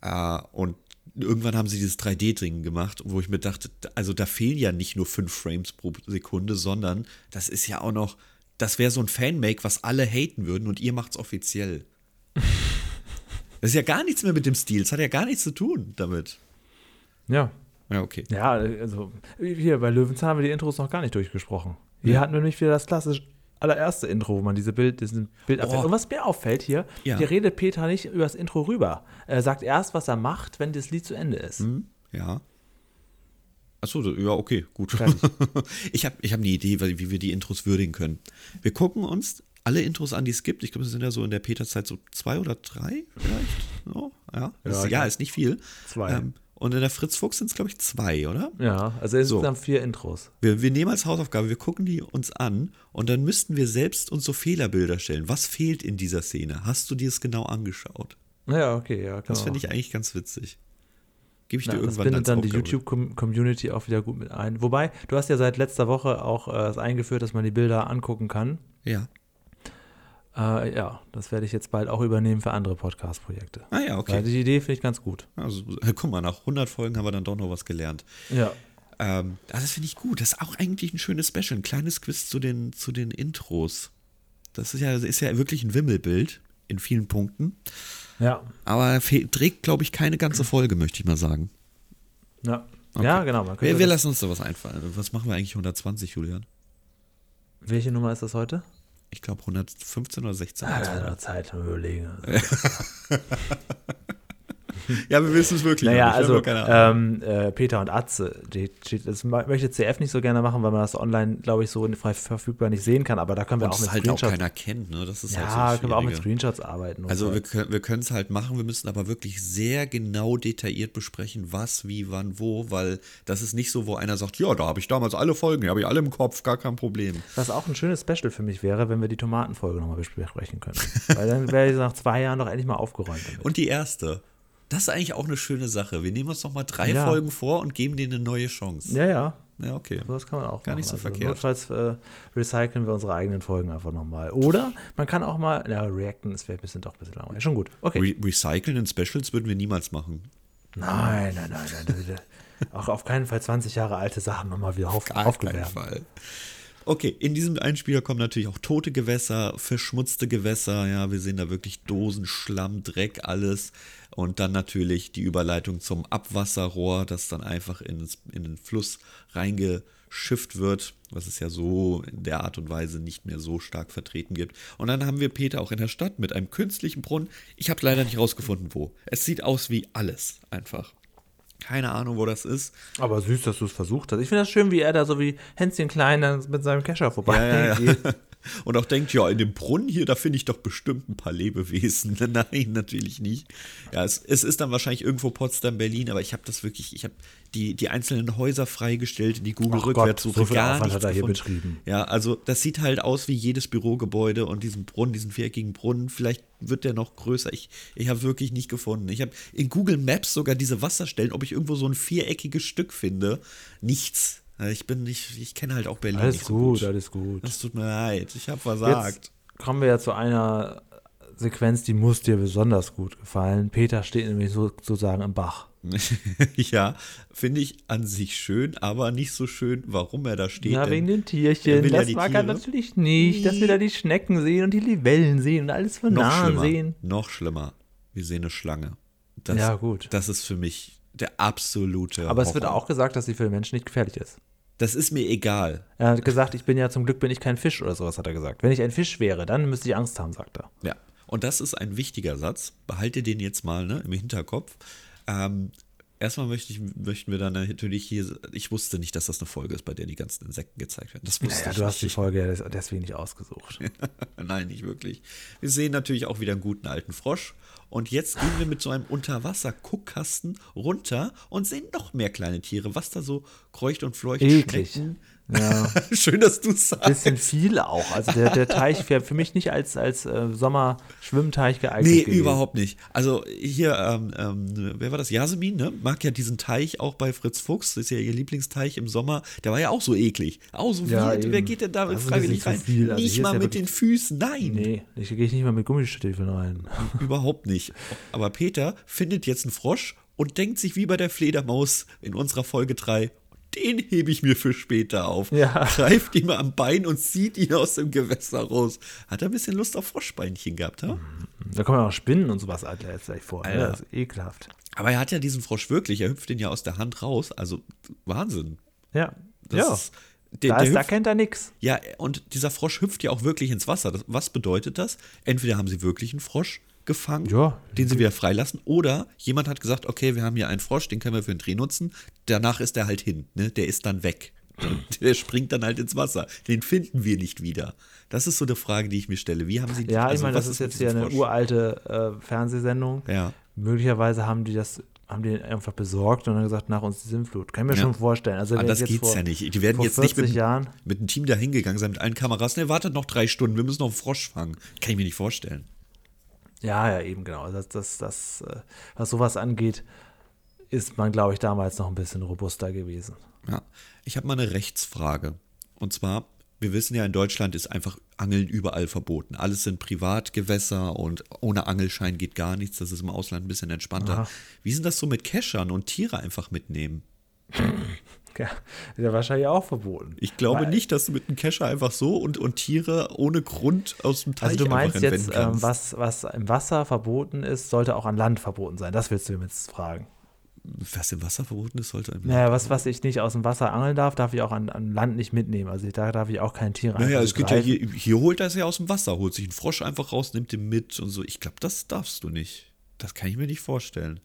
Äh, und irgendwann haben sie dieses 3D-Ding gemacht, wo ich mir dachte, also da fehlen ja nicht nur 5 Frames pro Sekunde, sondern das ist ja auch noch, das wäre so ein Fanmake, was alle haten würden und ihr macht's offiziell. Das ist ja gar nichts mehr mit dem Stil. Es hat ja gar nichts zu tun damit. Ja. Ja, okay. Ja, also hier bei Löwenzahn haben wir die Intros noch gar nicht durchgesprochen. Hier hatten wir nämlich wieder das klassische allererste Intro, wo man diese Bild, diesen Bild Oh. Und was mir auffällt hier, Ja. hier redet Peter nicht über das Intro rüber. Er sagt erst, was er macht, wenn das Lied zu Ende ist. Hm, ja. Achso, ja, okay, gut. Ich habe ich hab eine Idee, wie wir die Intros würdigen können. Wir gucken uns alle Intros an, die es gibt. Ich glaube, es sind ja so in der Peter-Zeit so zwei oder drei vielleicht. So, ja, Ja, ist, ja, ja. ist nicht viel. Zwei. Ähm, und in der Fritz Fuchs sind es, glaube ich, zwei, oder? Ja, also insgesamt vier Intros. Wir, wir nehmen als Hausaufgabe, wir gucken die uns an und dann müssten wir selbst uns so Fehlerbilder stellen. Was fehlt in dieser Szene? Hast du dir es genau angeschaut? Ja, okay, ja, Das genau. finde ich eigentlich ganz witzig. Gebe ich Ja, dir das irgendwann bindet als dann die Aufgabe. YouTube-Community auch wieder gut mit ein. Wobei, du hast ja seit letzter Woche auch äh, es eingeführt, dass man die Bilder angucken kann. Ja. Äh, ja, das werde ich jetzt bald auch übernehmen für andere Podcast-Projekte. Ah ja, okay. Weil die Idee finde ich ganz gut. Also, guck mal, nach 100 Folgen haben wir dann doch noch was gelernt. Ja. Ähm, ah, das finde ich gut. Das ist auch eigentlich ein schönes Special. Ein kleines Quiz zu den, zu den Intros. Das ist ja, ist ja wirklich ein Wimmelbild in vielen Punkten. Ja. Aber trägt, glaube ich, keine ganze Folge, möchte ich mal sagen. Ja. Ja, genau. Man Wir, wir lassen uns da was einfallen. Was machen wir eigentlich 120, Julian? welche Nummer ist das heute? Ich glaube 115 oder 16. Ah, noch Zeit zum Überlegen. Ja, wir wissen es wirklich. Naja, nicht. also ähm, äh, Peter und Atze, die, die, das möchte CF nicht so gerne machen, weil man das online, glaube ich, so frei verfügbar nicht sehen kann. Aber da können wir Und auch das mit halt auch Screenshots. keiner kennt, ne? Das ist ja, halt so können wir auch mit. Screenshots arbeiten. Also so. wir können wir können es halt machen, wir müssen aber wirklich sehr genau detailliert besprechen, was, wie, wann, wo, weil das ist nicht so, wo einer sagt, ja, da habe ich damals alle Folgen, die habe ich alle im Kopf, gar kein Problem. Was auch ein schönes Special für mich wäre, wenn wir die Tomatenfolge nochmal besprechen können. Weil dann wäre ich nach zwei Jahren doch endlich mal aufgeräumt. Damit. Und die erste, das ist eigentlich auch eine schöne Sache. Wir nehmen uns noch mal drei Ja. Folgen vor und geben denen eine neue Chance. ja, ja. Ja, okay. Das kann man auch Gar nicht machen. so also verkehrt. Notfalls äh, recyceln wir unsere eigenen Folgen einfach nochmal. Oder man kann auch mal, ja, reacten, das wäre ein bisschen doch ein bisschen langweilig. Schon gut. Okay. Re Recyceln in Specials würden wir niemals machen. Nein, nein, nein, nein. auch auf keinen Fall 20 Jahre alte Sachen nochmal wieder auf, Gar keinen aufgewärmt. Fall. Okay, in diesem Einspieler kommen natürlich auch tote Gewässer, verschmutzte Gewässer, ja, wir sehen da wirklich Dosen, Schlamm, Dreck, alles. Und dann natürlich die Überleitung zum Abwasserrohr, das dann einfach ins, in den Fluss reingeschifft wird, was es ja so in der Art und Weise nicht mehr so stark vertreten gibt. Und dann haben wir Peter auch in der Stadt mit einem künstlichen Brunnen. Ich habe leider nicht rausgefunden, wo. Es sieht aus wie alles einfach. Keine Ahnung, wo das ist. Aber süß, dass du es versucht hast. Ich finde das schön, wie er da so wie Hänschen Klein mit seinem Kescher vorbei Ja, ja, geht. ja. Und auch denkt, ja, in dem Brunnen hier, da finde ich doch bestimmt ein paar Lebewesen. Nein, natürlich nicht. Ja, es, es ist dann wahrscheinlich irgendwo Potsdam, Berlin, aber ich habe das wirklich, ich habe die, die einzelnen Häuser freigestellt, die Google Ach rückwärts Gott, so gar Aufwand hat er hier gefunden. betrieben. Ja, also das sieht halt aus wie jedes Bürogebäude und diesen Brunnen, diesen viereckigen Brunnen, vielleicht wird der noch größer. Ich, ich habe wirklich nicht gefunden. Ich habe in Google Maps sogar diese Wasserstellen, ob ich irgendwo so ein viereckiges Stück finde. Nichts. Ich bin nicht, ich kenne halt auch Berlin Alles nicht so gut, gut. alles gut. Das tut mir leid, ich habe versagt. Jetzt kommen wir ja zu einer Sequenz, die muss dir besonders gut gefallen. Peter steht nämlich so, sozusagen im Bach. ja, finde ich an sich schön, aber nicht so schön, warum er da steht. Ja, wegen den Er Tierchen. Das mag er natürlich nicht, dass wir da die Schnecken sehen und die Libellen sehen und alles von noch nahen schlimmer, sehen. noch schlimmer. Wir sehen eine Schlange. Das, Ja, gut. Das ist für mich der absolute. Aber es wird auch gesagt, dass sie für den Menschen nicht gefährlich ist. Das ist mir egal. Er hat gesagt, ich bin ja zum Glück bin ich kein Fisch oder sowas, hat er gesagt. Wenn ich ein Fisch wäre, dann müsste ich Angst haben, sagt er. Ja. Und das ist ein wichtiger Satz. Behalte den jetzt mal ne, im Hinterkopf. Ähm, erstmal möchte ich, möchten wir dann natürlich hier, ich wusste nicht, dass das eine Folge ist, bei der die ganzen Insekten gezeigt werden. Das wusste Naja, ich du nicht. hast die Folge deswegen nicht ausgesucht. Nein, nicht wirklich. Wir sehen natürlich auch wieder einen guten alten Frosch. Und jetzt gehen wir mit so einem Unterwasser-Guckkasten runter und sehen noch mehr kleine Tiere, was da so kreucht und fleucht. Eklig. Schnecken. Ja. Schön, dass du sagst. Bisschen viel auch. Also der, der Teich wäre für mich nicht als, als äh, Sommerschwimmteich geeignet. Nee, gewesen. überhaupt nicht. Also hier, ähm, ähm, wer war das? Yasemin, ne? Mag ja diesen Teich auch bei Fritz Fuchs. Das ist ja ihr Lieblingsteich im Sommer. Der war ja auch so eklig. Auch so Ja. Wer eben. geht denn da freiwillig rein? viel. Also nicht mal mit den Füßen. Nein. Nee, ich gehe ich nicht mal mit Gummistiefeln rein. Überhaupt nicht. Aber Peter findet jetzt einen Frosch und denkt sich wie bei der Fledermaus in unserer Folge 3, den hebe ich mir für später auf. Ja. Greift ihm am Bein und zieht ihn aus dem Gewässer raus. Hat er ein bisschen Lust auf Froschbeinchen gehabt, ha? Da kommen ja auch Spinnen und sowas Alter, jetzt gleich vor. Ne? Alter. Das ist ekelhaft. Aber er hat ja diesen Frosch wirklich, er hüpft den ja aus der Hand raus. Also Wahnsinn. Ja. Das ja. ist, der, da, ist, da hüpft, kennt er nix. ja, und dieser Frosch hüpft ja auch wirklich ins Wasser. Das, was bedeutet das? Entweder haben sie wirklich einen Frosch gefangen, Ja. den sie wieder freilassen, oder jemand hat gesagt, okay, wir haben hier einen Frosch, den können wir für einen Dreh nutzen. Danach ist er halt hin, ne? Der ist dann weg. Und Der springt dann halt ins Wasser. Den finden wir nicht wieder. Das ist so eine Frage, die ich mir stelle. Wie haben sie Ja, also ich meine, das ist jetzt hier eine Frosch? uralte äh, Fernsehsendung. Ja. Möglicherweise haben die das, haben die einfach besorgt und dann gesagt, nach uns die Sintflut. Kann ich mir Ja. schon vorstellen. Also das jetzt geht's vor, ja nicht. Die werden jetzt nicht 40 mit, Jahren. mit einem Team da hingegangen sein, mit allen Kameras. Ne, wartet noch drei Stunden, wir müssen noch einen Frosch fangen. Kann ich mir nicht vorstellen. Ja, ja, eben genau. Das, das, das, äh, was sowas angeht, ist man, glaube ich, damals noch ein bisschen robuster gewesen. Ja. Ich habe mal eine Rechtsfrage. Und zwar, wir wissen ja, in Deutschland ist einfach Angeln überall verboten. Alles sind Privatgewässer und ohne Angelschein geht gar nichts. Das ist im Ausland ein bisschen entspannter. Aha. Wie denn das so mit Keschern und Tiere einfach mitnehmen? Ja, ist ja wahrscheinlich auch verboten. Ich glaube Weil- nicht, dass du mit einem Kescher einfach so und, und Tiere ohne Grund aus dem Teich Also du meinst jetzt, ähm, was, was im Wasser verboten ist, sollte auch an Land verboten sein. Das willst du mir jetzt fragen. Was im Wasser verboten ist, sollte einem Naja, was, was ich nicht aus dem Wasser angeln darf, darf ich auch an, an Land nicht mitnehmen. Also da darf ich auch kein Tier Naja, es geht ja hier, hier holt er es ja aus dem Wasser, holt sich einen Frosch einfach raus, nimmt den mit und so. Ich glaube, das darfst du nicht. Das kann ich mir nicht vorstellen.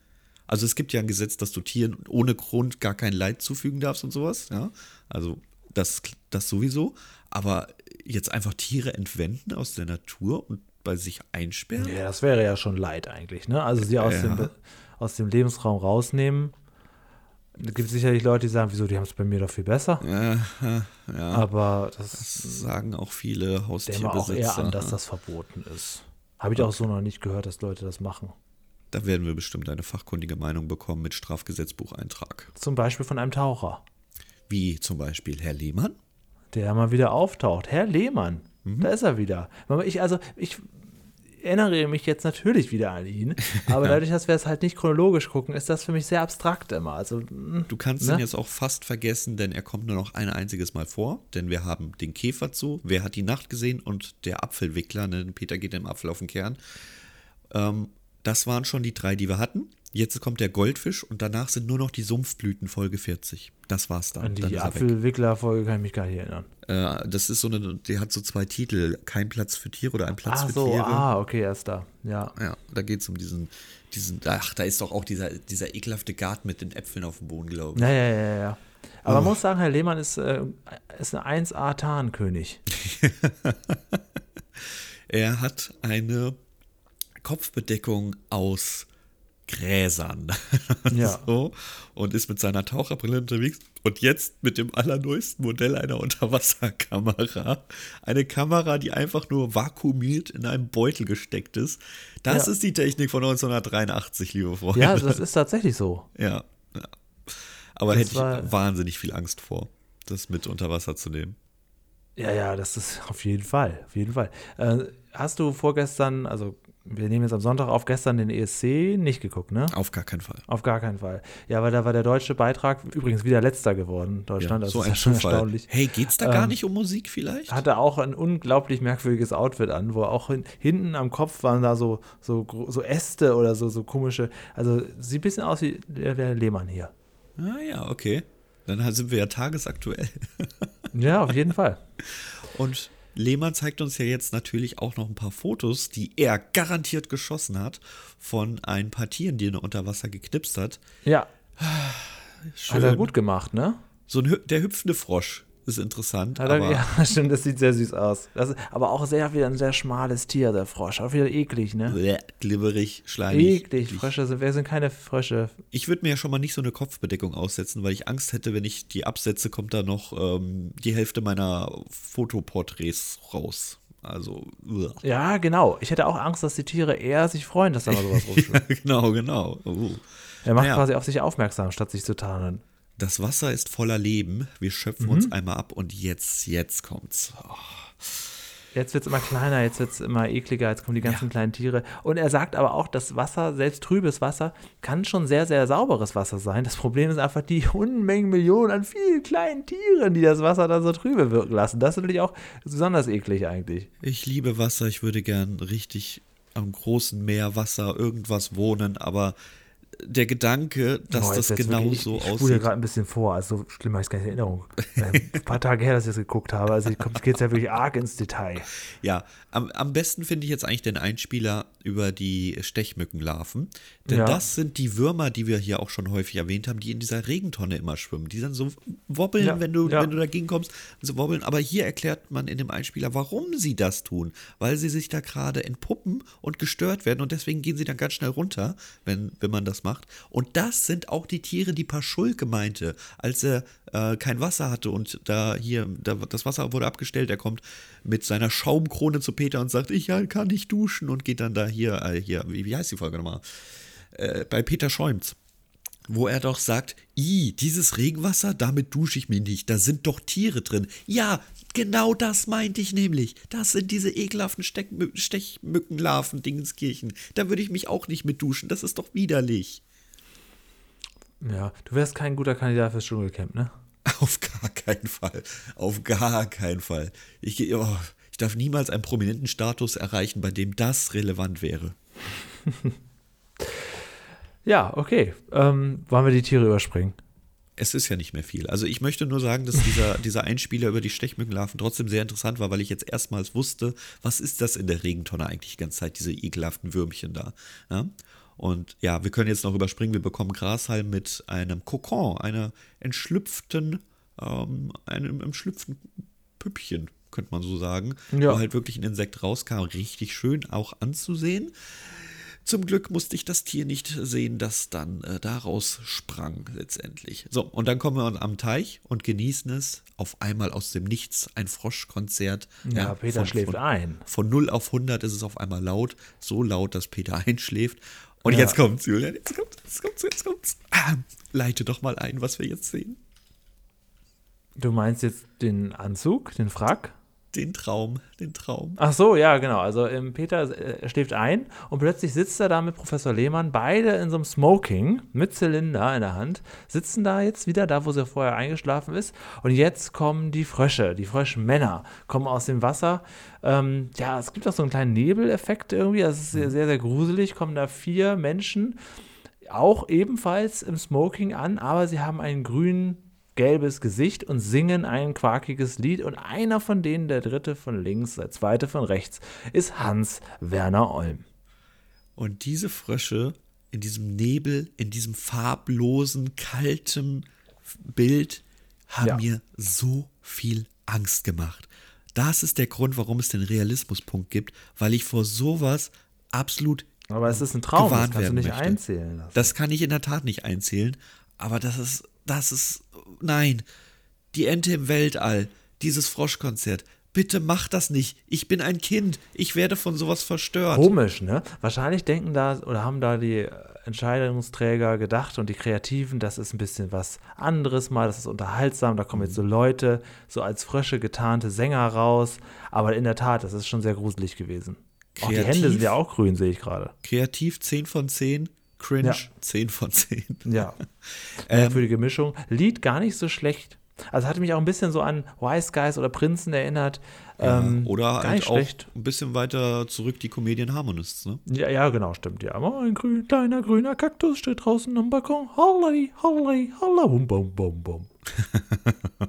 Also es gibt ja ein Gesetz, dass du Tieren ohne Grund gar kein Leid zufügen darfst und sowas, ja. Also das, das sowieso. Aber jetzt einfach Tiere entwenden aus der Natur und bei sich einsperren? Ja, das wäre ja schon Leid eigentlich, ne? Also sie aus, Ja. dem, aus dem Lebensraum rausnehmen. Es gibt sicherlich Leute, die sagen, wieso, die haben es bei mir doch viel besser. Ja, ja. Aber das Das sagen auch viele nehme wir auch eher Haustierbesitzer. an, dass das verboten ist. Habe ich auch so noch nicht gehört, dass Leute das machen. Da werden wir bestimmt eine fachkundige Meinung bekommen mit Strafgesetzbucheintrag. Zum Beispiel von einem Taucher, Wie zum Beispiel Herr Lehmann? der mal wieder auftaucht. Herr Lehmann, Mhm. da ist er wieder. Aber Ich, also, ich erinnere mich jetzt natürlich wieder an ihn, aber dadurch, dass wir es halt nicht chronologisch gucken, ist das für mich sehr abstrakt immer. Also, mm, Du kannst Ne? ihn jetzt auch fast vergessen, denn er kommt nur noch ein einziges Mal vor. Denn wir haben den Käfer zu, wer hat die Nacht gesehen und der Apfelwickler, ne? Peter geht dem Apfel auf den Kern. Ähm, das waren schon die drei, die wir hatten. Jetzt kommt der Goldfisch und danach sind nur noch die Sumpfblüten Folge 40. Das war's dann. an dann die er. Apfelwickler-Folge kann ich mich gar nicht erinnern. Äh, das ist so eine, der hat so zwei Titel. Kein Platz für Tiere oder ein Platz Ah, für so, Tiere. ah, okay, er ist da. Ja. Ja, da geht es um diesen, diesen, ach, da ist doch auch dieser, dieser ekelhafte Garten mit den Äpfeln auf dem Boden, glaube ich. Ja, ja, ja, ja. Aber man Oh. muss sagen, Herr Lehmann ist, äh, ist ein 1A-Tarnkönig. Er hat eine Kopfbedeckung aus Gräsern. Ja. so, und ist mit seiner Taucherbrille unterwegs. Und jetzt mit dem allerneuesten Modell einer Unterwasserkamera. Eine Kamera, die einfach nur vakuumiert in einem Beutel gesteckt ist. Das Ja. ist die Technik von 1983, liebe Freunde. Ja, das ist tatsächlich so. ja, ja. Aber Das hätte ich wahnsinnig viel Angst vor, das mit unter Wasser zu nehmen. Ja, ja, das ist auf jeden Fall, auf jeden Fall. Äh, hast du vorgestern, also wir nehmen jetzt am Sonntag auf, gestern den ESC nicht geguckt, ne? Auf gar keinen Fall. Auf gar keinen Fall. Ja, weil da war der deutsche Beitrag übrigens wieder letzter geworden, Deutschland. das so ist ein ja schon erstaunlich. Hey, geht's da gar Ähm, nicht um Musik vielleicht? hatte auch ein unglaublich merkwürdiges Outfit an, wo auch hin, hinten am Kopf waren da so, so, so Äste oder so, so komische. Also sieht ein bisschen aus wie der, der Lehmann hier. Ah ja, okay. Dann sind wir ja tagesaktuell. Ja, auf jeden Fall. Und Lehmann zeigt uns ja jetzt natürlich auch noch ein paar Fotos, die er garantiert geschossen hat von ein paar Tieren, die er unter Wasser geknipst hat. Ja, Hat er gut gemacht, ne? So ein, der hüpfende Frosch ist interessant. Er, ja, stimmt, das sieht sehr süß aus. Das aber auch sehr wieder ein sehr schmales Tier, der Frosch. Auch wieder eklig, ne? Bleh, glibberig, schleimig. Eklig. Frösche sind, wir sind keine Frösche. Ich würde mir ja schon mal nicht so eine Kopfbedeckung aussetzen, weil ich Angst hätte, wenn ich die absetze, kommt da noch ähm, die Hälfte meiner Fotoporträts raus. Also, uah. Ja, genau. Ich hätte auch Angst, dass die Tiere eher sich freuen, dass da mal sowas rumschwimmt. ja, genau, genau. Uh. Er macht Naja. quasi auf sich aufmerksam, statt sich zu tarnen. Das Wasser ist voller Leben. Wir schöpfen Mhm. uns einmal ab und jetzt, jetzt kommt's. Oh. Jetzt wird es immer kleiner, jetzt wird es immer ekliger, jetzt kommen die ganzen kleinen Tiere. Und er sagt aber auch, das Wasser, selbst trübes Wasser, kann schon sehr, sehr sauberes Wasser sein. Das Problem ist einfach die Unmengen Millionen an vielen kleinen Tieren, die das Wasser dann so trübe wirken lassen. Das ist natürlich auch besonders eklig eigentlich. Ich liebe Wasser. Ich würde gern richtig am großen Meer Wasser irgendwas wohnen, aber der Gedanke, dass Boah, das jetzt- jetzt genau wirklich- so ich, ich spule aussieht. gerade ein bisschen vor, also so schlimm habe ich es gar nicht in Erinnerung. Ein paar Tage her, dass ich das geguckt habe, also ich geht es ja wirklich arg ins Detail. Ja, am, am besten finde ich jetzt eigentlich den Einspieler über die Stechmückenlarven. Denn Ja. das sind die Würmer, die wir hier auch schon häufig erwähnt haben, die in dieser Regentonne immer schwimmen. Die dann so wobbeln, Ja, wenn, du, ja. wenn du dagegen kommst, so wobbeln. Aber hier erklärt man in dem Einspieler, warum sie das tun. Weil sie sich da gerade entpuppen und gestört werden und deswegen gehen sie dann ganz schnell runter, wenn, wenn man das macht. Und das sind auch die Tiere, die Paschulke meinte, als er äh, kein Wasser hatte und da hier, da, das Wasser wurde abgestellt, er kommt mit seiner Schaumkrone zu Peter und sagt, ich kann nicht duschen und geht dann da hier, äh, hier, wie, wie heißt die Folge nochmal? Äh, bei Peter Schäumts. Wo er doch sagt, i, dieses Regenwasser, damit dusche ich mich nicht, da sind doch Tiere drin. Ja, genau das meinte ich nämlich. Das sind diese ekelhaften Steckmü Stechmückenlarven, Dingenskirchen. Da würde ich mich auch nicht mit duschen, das ist doch widerlich. Ja, du wärst kein guter Kandidat fürs Dschungelcamp, ne? Auf gar keinen Fall. Auf gar keinen Fall. Ich, oh, ich darf niemals einen prominenten Status erreichen, bei dem das relevant wäre. Ja, okay. Ähm, wollen wir die Tiere überspringen? Es ist ja nicht mehr viel. Also ich möchte nur sagen, dass dieser, dieser Einspieler über die Stechmückenlarven trotzdem sehr interessant war, weil ich jetzt erstmals wusste, was ist das in der Regentonne eigentlich die ganze Zeit, diese ekelhaften Würmchen da. Ja? Und ja, wir können jetzt noch überspringen, wir bekommen Grashalm mit einem Kokon, einer entschlüpften, ähm, einem entschlüpften Püppchen, könnte man so sagen, Ja. wo halt wirklich ein Insekt rauskam. Richtig schön auch anzusehen. Zum Glück musste ich das Tier nicht sehen, das dann äh, daraus sprang letztendlich. So, und dann kommen wir am Teich und genießen es. Auf einmal aus dem Nichts ein Froschkonzert. Ja, Peter schläft von, ein. Von 0 auf 100 ist es auf einmal laut. So laut, dass Peter einschläft. Und Ja. jetzt kommt's, Julian. Jetzt kommt's, jetzt kommt's, jetzt kommt's. Ah, leite doch mal ein, was wir jetzt sehen. Du meinst jetzt den Anzug, den Frack? Den Traum, den Traum. Ach so, ja, genau. Also ähm, Peter äh, schläft ein und plötzlich sitzt er da mit Professor Lehmann, beide in so einem Smoking mit Zylinder in der Hand, sitzen da jetzt wieder, da wo sie vorher eingeschlafen ist. Und jetzt kommen die Frösche, die Fröschmänner, kommen aus dem Wasser. Ähm, ja, es gibt auch so einen kleinen Nebeleffekt irgendwie, das ist sehr, sehr, sehr gruselig. Kommen da vier Menschen, auch ebenfalls im Smoking an, aber sie haben einen grünen gelbes Gesicht und singen ein quakiges Lied. Und einer von denen, der dritte von links, der zweite von rechts, ist Hans Werner Olm. Und diese Frösche in diesem Nebel, in diesem farblosen, kalten Bild haben Ja. mir so viel Angst gemacht. Das ist der Grund, warum es den Realismuspunkt gibt, weil ich vor sowas absolut Aber es ist ein Traum, das kannst du nicht möchte. einzählen lassen. Das kann ich in der Tat nicht einzählen, aber das ist, das ist, nein, die Ente im Weltall, dieses Froschkonzert, bitte mach das nicht. Ich bin ein Kind, ich werde von sowas verstört. Komisch, ne? Wahrscheinlich denken da oder haben da die Entscheidungsträger gedacht und die Kreativen, das ist ein bisschen was anderes mal, das ist unterhaltsam, da kommen jetzt so Leute, so als Frösche getarnte Sänger raus. Aber in der Tat, das ist schon sehr gruselig gewesen. Auch die Kreativ. Hände sind ja auch grün, sehe ich gerade. Kreativ 10 von 10, cringe Ja. 10 von 10. Ja. Ähm, Merkwürdige Mischung. Lied gar nicht so schlecht. Also hatte mich auch ein bisschen so an Wise Guys oder Prinzen erinnert. Ähm, Oder halt auch schlecht. ein bisschen weiter zurück die Comedian Harmonists, ne? Ja, ja, genau, stimmt. Ja, ein grün, kleiner grüner Kaktus steht draußen am Balkon. Holly, holly, holla, bum, bum, bum, bum.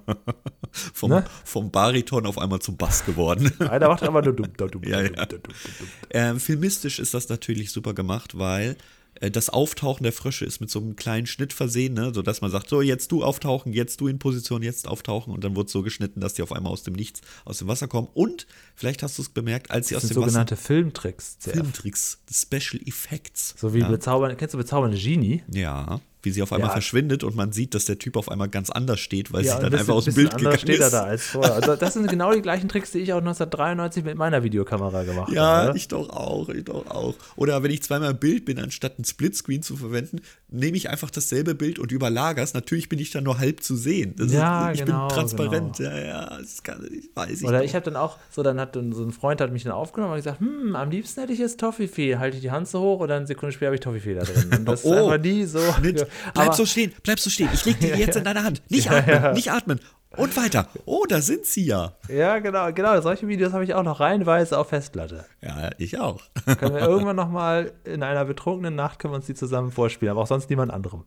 Vom, Ne? vom Bariton auf einmal zum Bass geworden. Einer macht aber nur dumm, dumm, dumm, Ja, dumm, ja. dumm, dumm, dumm, dumm. Ähm, filmistisch ist das natürlich super gemacht, weil Das Auftauchen der Frösche ist mit so einem kleinen Schnitt versehen, ne? sodass man sagt, so jetzt du auftauchen, jetzt du in Position, jetzt auftauchen und dann wird so geschnitten, dass die auf einmal aus dem Nichts, aus dem Wasser kommen. Und vielleicht hast du es bemerkt, als sie Das aus dem Wasser sogenannte Filmtricks. Filmtricks, Special Effects. So wie ja. bezaubernde, kennst du bezaubernde Genie? ja, wie sie auf einmal Ja. verschwindet und man sieht, dass der Typ auf einmal ganz anders steht, weil Ja, sie ein dann bisschen- einfach aus dem Bild gegangen steht er ist. da als vorher. Also das sind genau die gleichen Tricks, die ich auch 1993 mit meiner Videokamera gemacht Ja, habe. ich doch auch, ich doch auch. Oder wenn ich zweimal im Bild bin, anstatt ein Splitscreen zu verwenden, nehme ich einfach dasselbe Bild und überlagere es. Natürlich bin ich dann nur halb zu sehen. Das Ja, ist, ich genau, bin transparent. genau. Ja, ja, das kann, ich weiß ich Oder doch. ich habe dann auch, so dann hat dann so ein Freund hat mich dann aufgenommen und gesagt, hm, am liebsten hätte ich jetzt Toffifee. Halte ich die Hand so hoch und dann eine Sekunde später habe ich Toffifee da drin. Und das ist Oh, einfach nie so. Schnitt. Bleib so stehen, bleib so stehen. Ich leg die jetzt in deine Hand. Nicht atmen, nicht atmen. Und weiter. Oh, da sind sie ja. ja, genau, genau. Solche Videos habe ich auch noch reihenweise auf Festplatte. Ja, ich auch. Können wir irgendwann nochmal in einer betrunkenen Nacht können wir uns die zusammen vorspielen, aber auch sonst niemand anderem.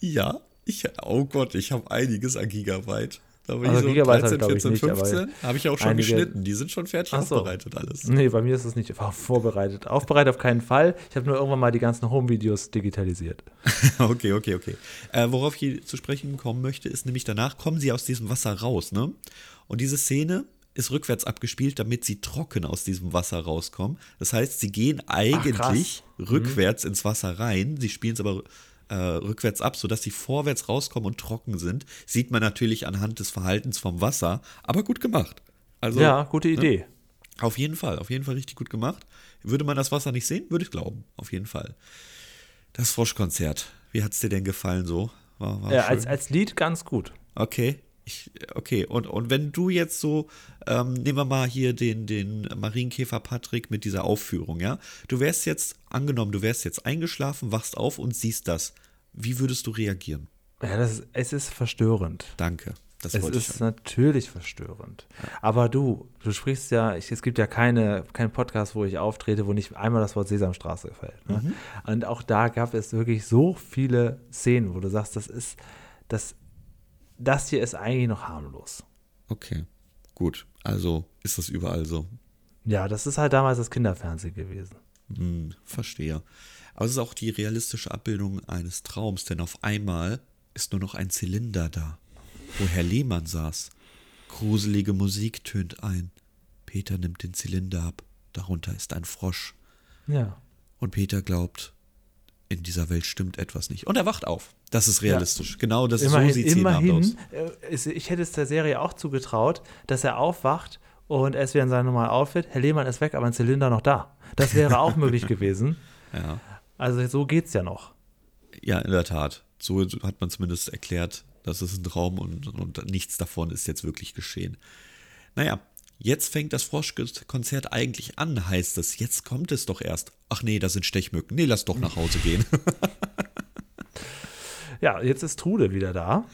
Ja, ich, oh Gott, ich habe einiges an Gigabyte. Bin Also ich so Gigabyte habe 13, ich, glaub ich, 14, nicht, aber 15. Habe ich auch schon einige- geschnitten. Die sind schon fertig Ach so. aufbereitet alles. Nee, bei mir ist es nicht vorbereitet. Aufbereitet auf keinen Fall. Ich habe nur irgendwann mal die ganzen Home-Videos digitalisiert. Okay, okay, okay. Äh, worauf ich hier zu sprechen kommen möchte, ist nämlich danach kommen sie aus diesem Wasser raus, ne? Und diese Szene ist rückwärts abgespielt, damit sie trocken aus diesem Wasser rauskommen. Das heißt, sie gehen eigentlich rückwärts ins Wasser rein, sie spielen es aber äh, rückwärts ab, sodass sie vorwärts rauskommen und trocken sind. Sieht man natürlich anhand des Verhaltens vom Wasser, aber gut gemacht. Also, ja, gute Idee. auf jeden Fall, auf jeden Fall richtig gut gemacht. Würde man das Wasser nicht sehen, würde ich glauben, auf jeden Fall. Das Froschkonzert, wie hat es dir denn gefallen so? War, war Ja, schön? als, als Lied ganz gut. okay, ich, okay. Und, und wenn du jetzt so, ähm, nehmen wir mal hier den, den Marienkäfer Patrick mit dieser Aufführung, ja? Du wärst jetzt, angenommen, du wärst jetzt eingeschlafen, wachst auf und siehst das. Wie würdest du reagieren? Ja, das ist, es ist verstörend. Danke. Das Es ist hören. natürlich verstörend. Aber du, du sprichst ja, ich, es gibt ja keine, keinen Podcast, wo ich auftrete, wo nicht einmal das Wort Sesamstraße fällt. Ne? Mhm. Und auch da gab es wirklich so viele Szenen, wo du sagst, das ist, das, das hier ist eigentlich noch harmlos. Okay, gut. Also ist das überall so. Ja, das ist halt damals das Kinderfernsehen gewesen. Hm, verstehe. Aber es ist auch die realistische Abbildung eines Traums, denn auf einmal ist nur noch ein Zylinder da, wo Herr Lehmann saß. Gruselige Musik tönt ein. Peter nimmt den Zylinder ab. Darunter ist ein Frosch. Ja. Und Peter glaubt, in dieser Welt stimmt etwas nicht. Und er wacht auf. Das ist realistisch. Genau, das immerhin, so sieht es immerhin äh, es- ich hätte es der Serie auch zugetraut, dass er aufwacht und er ist wieder in seinem normalen Outfit. Herr Lehmann ist weg, aber ein Zylinder noch da. Das wäre auch möglich gewesen. Ja. Also so geht's ja noch. ja, in der Tat. So hat man zumindest erklärt, das ist ein Traum und, und nichts davon ist jetzt wirklich geschehen. Naja, jetzt fängt das Froschkonzert eigentlich an, heißt es. Jetzt kommt es doch erst. Ach nee, da sind Stechmücken. Nee, lass doch nach Hause gehen. Ja, jetzt ist Trude wieder da.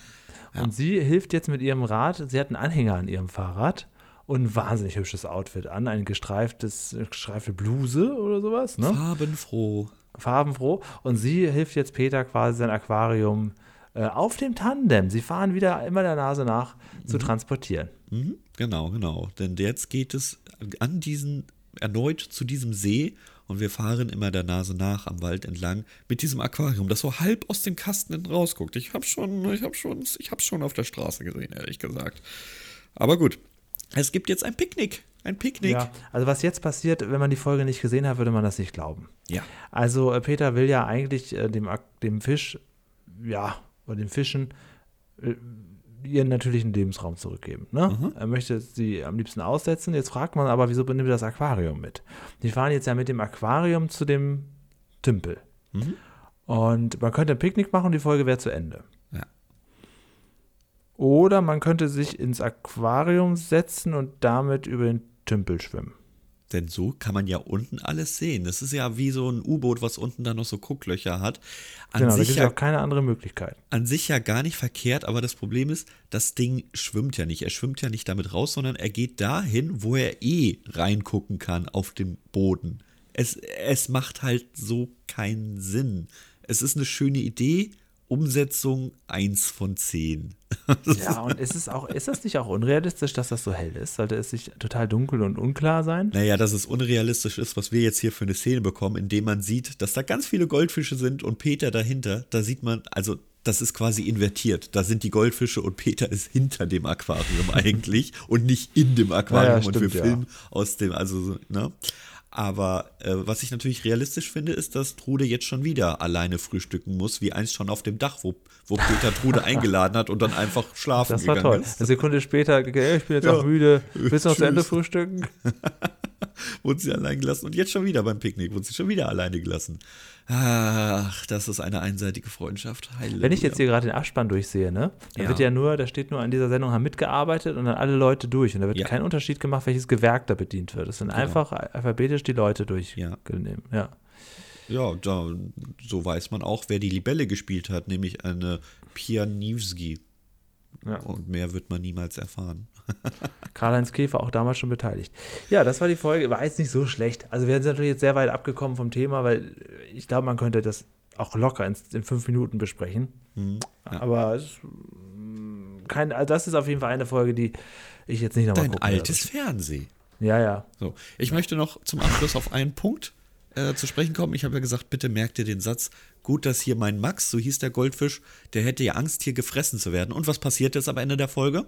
Und sie hilft jetzt mit ihrem Rad. Sie hat einen Anhänger an ihrem Fahrrad und ein wahnsinnig hübsches Outfit an. Ein gestreiftes, gestreifte Bluse oder sowas. Ne? Farbenfroh. farbenfroh. Und sie hilft jetzt Peter quasi sein Aquarium äh, auf dem Tandem. Sie fahren wieder immer der Nase nach zu transportieren. Mhm, genau, genau. Denn jetzt geht es an diesen, erneut zu diesem See und wir fahren immer der Nase nach am Wald entlang mit diesem Aquarium, das so halb aus dem Kasten hinten rausguckt. Ich habe schon, ich habe schon, ich habe schon auf der Straße gesehen, ehrlich gesagt. Aber gut, es gibt jetzt ein Picknick, ein Picknick. Ja, also was jetzt passiert, wenn man die Folge nicht gesehen hat, würde man das nicht glauben. Ja. Also äh, Peter will ja eigentlich äh, dem, dem Fisch, ja, oder den Fischen äh, ihren natürlichen Lebensraum zurückgeben. Ne? Er möchte sie am liebsten aussetzen. Jetzt fragt man aber, wieso nimmt er das Aquarium mit? Die fahren jetzt ja mit dem Aquarium zu dem Tümpel. Und man könnte ein Picknick machen und die Folge wäre zu Ende. Ja. Oder man könnte sich ins Aquarium setzen und damit über den Tümpel schwimmen. Denn so kann man ja unten alles sehen. Das ist ja wie so ein U-Boot, was unten dann noch so Gucklöcher hat. An, Genau, da sich gibt ja, auch keine andere Möglichkeit. an sich ja gar nicht verkehrt, aber das Problem ist, das Ding schwimmt ja nicht. Er schwimmt ja nicht damit raus, sondern er geht dahin, wo er eh reingucken kann auf dem Boden. Es, es macht halt so keinen Sinn. Es ist eine schöne Idee Umsetzung 1 von 10. Ja, und ist es auch, ist das nicht auch unrealistisch, dass das so hell ist? Sollte es nicht total dunkel und unklar sein? Naja, dass es unrealistisch ist, was wir jetzt hier für eine Szene bekommen, indem man sieht, dass da ganz viele Goldfische sind und Peter dahinter. Da sieht man, also das ist quasi invertiert. Da sind die Goldfische und Peter ist hinter dem Aquarium eigentlich und nicht in dem Aquarium. Ja, ja, und wir stimmt, ja. filmen aus dem, also, so, ne? Aber äh, was ich natürlich realistisch finde, ist, dass Trude jetzt schon wieder alleine frühstücken muss, wie einst schon auf dem Dach, wo, wo Peter Trude eingeladen hat und dann einfach schlafen Das war gegangen toll. ist. Eine Sekunde später, okay, ich bin jetzt Ja. auch müde. Willst du noch zu Ende frühstücken? wurde sie allein gelassen und jetzt schon wieder beim Picknick wurde sie schon wieder alleine gelassen. Ach, das ist eine einseitige Freundschaft. Halleluja. Wenn ich jetzt hier gerade den Abspann durchsehe, ne? Da Ja. wird ja nur, da steht nur an dieser Sendung haben mitgearbeitet und dann alle Leute durch. Und da wird Ja. Genau. kein Unterschied gemacht, welches Gewerk da bedient wird. Es sind einfach alphabetisch die Leute durchgenommen. Ja. Ja, da, so weiß man auch, wer die Libelle gespielt hat, nämlich eine Pianivski. Ja. Und mehr wird man niemals erfahren. Karl-Heinz Käfer auch damals schon beteiligt. Ja, das war die Folge. War jetzt nicht so schlecht. Also wir sind natürlich jetzt sehr weit abgekommen vom Thema, weil ich glaube, man könnte das auch locker in, in fünf Minuten besprechen. Mhm. Aber es, kein, also das ist auf jeden Fall eine Folge, die ich jetzt nicht nochmal Dein gucken werde. altes Fernsehen. Ja, ja. So, ich möchte noch zum Abschluss auf einen Punkt äh, zu sprechen kommen. Ich habe ja gesagt, bitte merkt ihr den Satz. Gut, dass hier mein Max, so hieß der Goldfisch, der hätte ja Angst, hier gefressen zu werden. Und was passiert jetzt am Ende der Folge?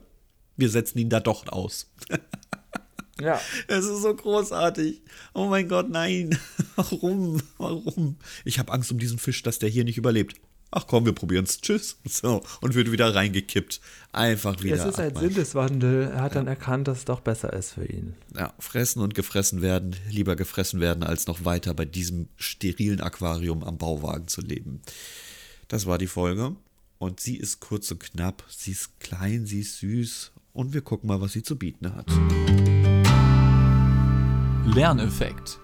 Wir setzen ihn da doch aus. Ja. Es ist so großartig. Oh mein Gott, nein. Warum? Warum? Ich habe Angst um diesen Fisch, dass der hier nicht überlebt. Ach komm, wir probieren's. Tschüss. So. Und wird wieder reingekippt. Einfach wieder. Es ist ein. Sinneswandel. Er hat dann erkannt, dass es doch besser ist für ihn. Ja, fressen und gefressen werden. Lieber gefressen werden, als noch weiter bei diesem sterilen Aquarium am Bauwagen zu leben. Das war die Folge. Und sie ist kurz und knapp. Sie ist klein, sie ist süß. Und wir gucken mal, was sie zu bieten hat. Lerneffekt.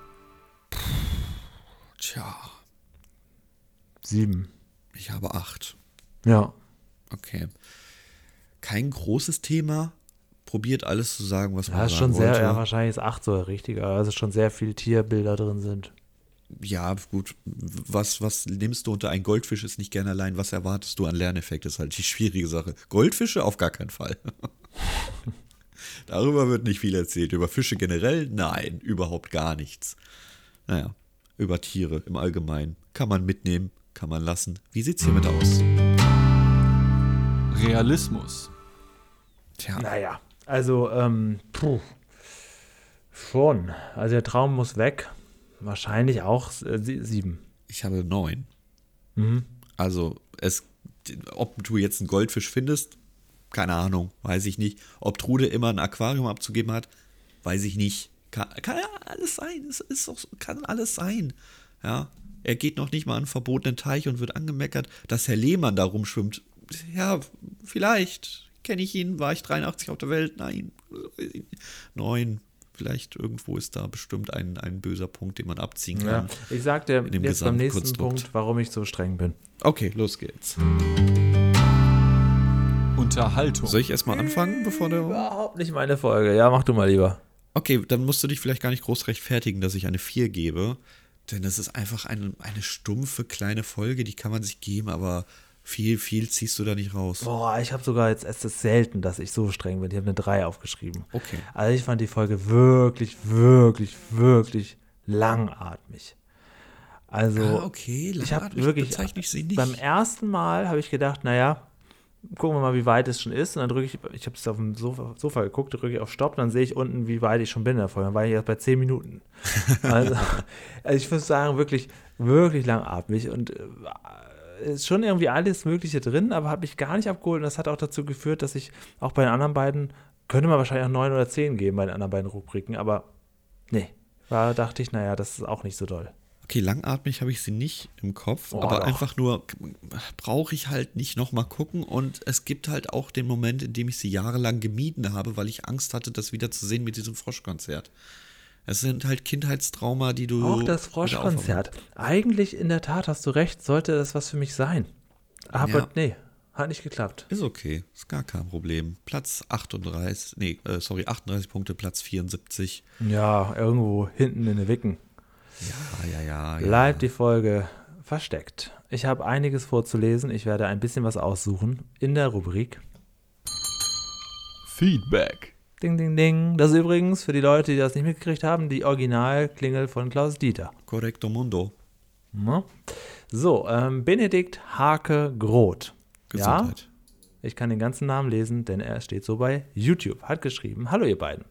Tja, Sieben. ich habe acht. Ja. Okay. Kein großes Thema. Probiert alles zu sagen, was man Ja, ist sagen schon sehr, wollte. ja, wahrscheinlich ist acht so richtig, aber also schon sehr viele Tierbilder drin sind. Ja, gut. Was, was nimmst du unter ein Goldfisch ist nicht gerne allein. Was erwartest du an Lerneffekt, ist halt die schwierige Sache. Goldfische auf gar keinen Fall. Darüber wird nicht viel erzählt. Über Fische generell? Nein, überhaupt gar nichts. Naja, über Tiere im Allgemeinen. Kann man mitnehmen, kann man lassen. Wie sieht's hiermit aus? Realismus. Tja, Naja, also, ähm, puh. Schon. Also der Traum muss weg. Wahrscheinlich auch äh, sie- sieben. ich habe neun. Mhm. Also, es, ob du jetzt einen Goldfisch findest, keine Ahnung, weiß ich nicht. Ob Trude immer ein Aquarium abzugeben hat, weiß ich nicht. Kann, kann ja alles sein. Es ist doch, kann alles sein. Ja, er geht noch nicht mal an einen verbotenen Teich und wird angemeckert, dass Herr Lehmann da rumschwimmt. Ja, vielleicht. Kenne ich ihn? War ich 83 auf der Welt? Nein. Neun. Vielleicht irgendwo ist da bestimmt ein, ein böser Punkt, den man abziehen Ja. kann. Ich sag dir In dem jetzt beim nächsten. Punkt, warum ich so streng bin. Okay, los geht's. Unterhaltung. Soll ich erstmal anfangen, bevor der. Überhaupt nicht meine Folge. Ja, mach du mal lieber. Okay, dann musst du dich vielleicht gar nicht groß rechtfertigen, dass ich eine 4 gebe. Denn das ist einfach eine, eine stumpfe kleine Folge, die kann man sich geben, aber viel, viel ziehst du da nicht raus. Boah, ich habe sogar jetzt, es ist selten, dass ich so streng bin. Ich habe eine 3 aufgeschrieben. Okay. Also ich fand die Folge wirklich, wirklich, wirklich langatmig. Also Ah, okay, ich habe langatmig wirklich ich sie nicht. beim ersten Mal habe ich gedacht, naja, gucken wir mal, wie weit es schon ist. Und dann drücke ich, ich habe es auf dem Sofa, Sofa geguckt, drücke ich auf Stopp, dann sehe ich unten, wie weit ich schon bin in der Folge. Dann war ich erst bei 10 Minuten. Also, also ich würde sagen, wirklich, wirklich langatmig und äh, ist schon irgendwie alles Mögliche drin, aber habe mich gar nicht abgeholt. Und das hat auch dazu geführt, dass ich auch bei den anderen beiden, könnte man wahrscheinlich auch 9 oder 10 geben bei den anderen beiden Rubriken, aber nee. Da dachte ich, naja, das ist auch nicht so doll. Okay, langatmig habe ich sie nicht im Kopf, Oh, aber doch. einfach nur brauche ich halt nicht nochmal gucken und es gibt halt auch den Moment, in dem ich sie jahrelang gemieden habe, weil ich Angst hatte, das wieder zu sehen mit diesem Froschkonzert. Es sind halt Kindheitstrauma, die du. Auch das Froschkonzert. Eigentlich, in der Tat, hast du recht, sollte das was für mich sein. Aber Ja. nee, hat nicht geklappt. Ist okay, ist gar kein Problem. Platz 38, nee, äh, sorry, 38 Punkte, Platz 74. Ja, irgendwo hinten in den Wicken. Ja, ja, ja. ja. Bleibt die Folge versteckt. Ich habe einiges vorzulesen. Ich werde ein bisschen was aussuchen in der Rubrik Feedback. Ding, ding, ding. Das ist übrigens für die Leute, die das nicht mitgekriegt haben, die Originalklingel von Klaus Dieter. Correcto Mundo. Ne? So, ähm, Benedikt Hake Groth. Ja, Gesundheit. ich kann den ganzen Namen lesen, denn er steht so bei YouTube. Hat geschrieben: Hallo, ihr beiden.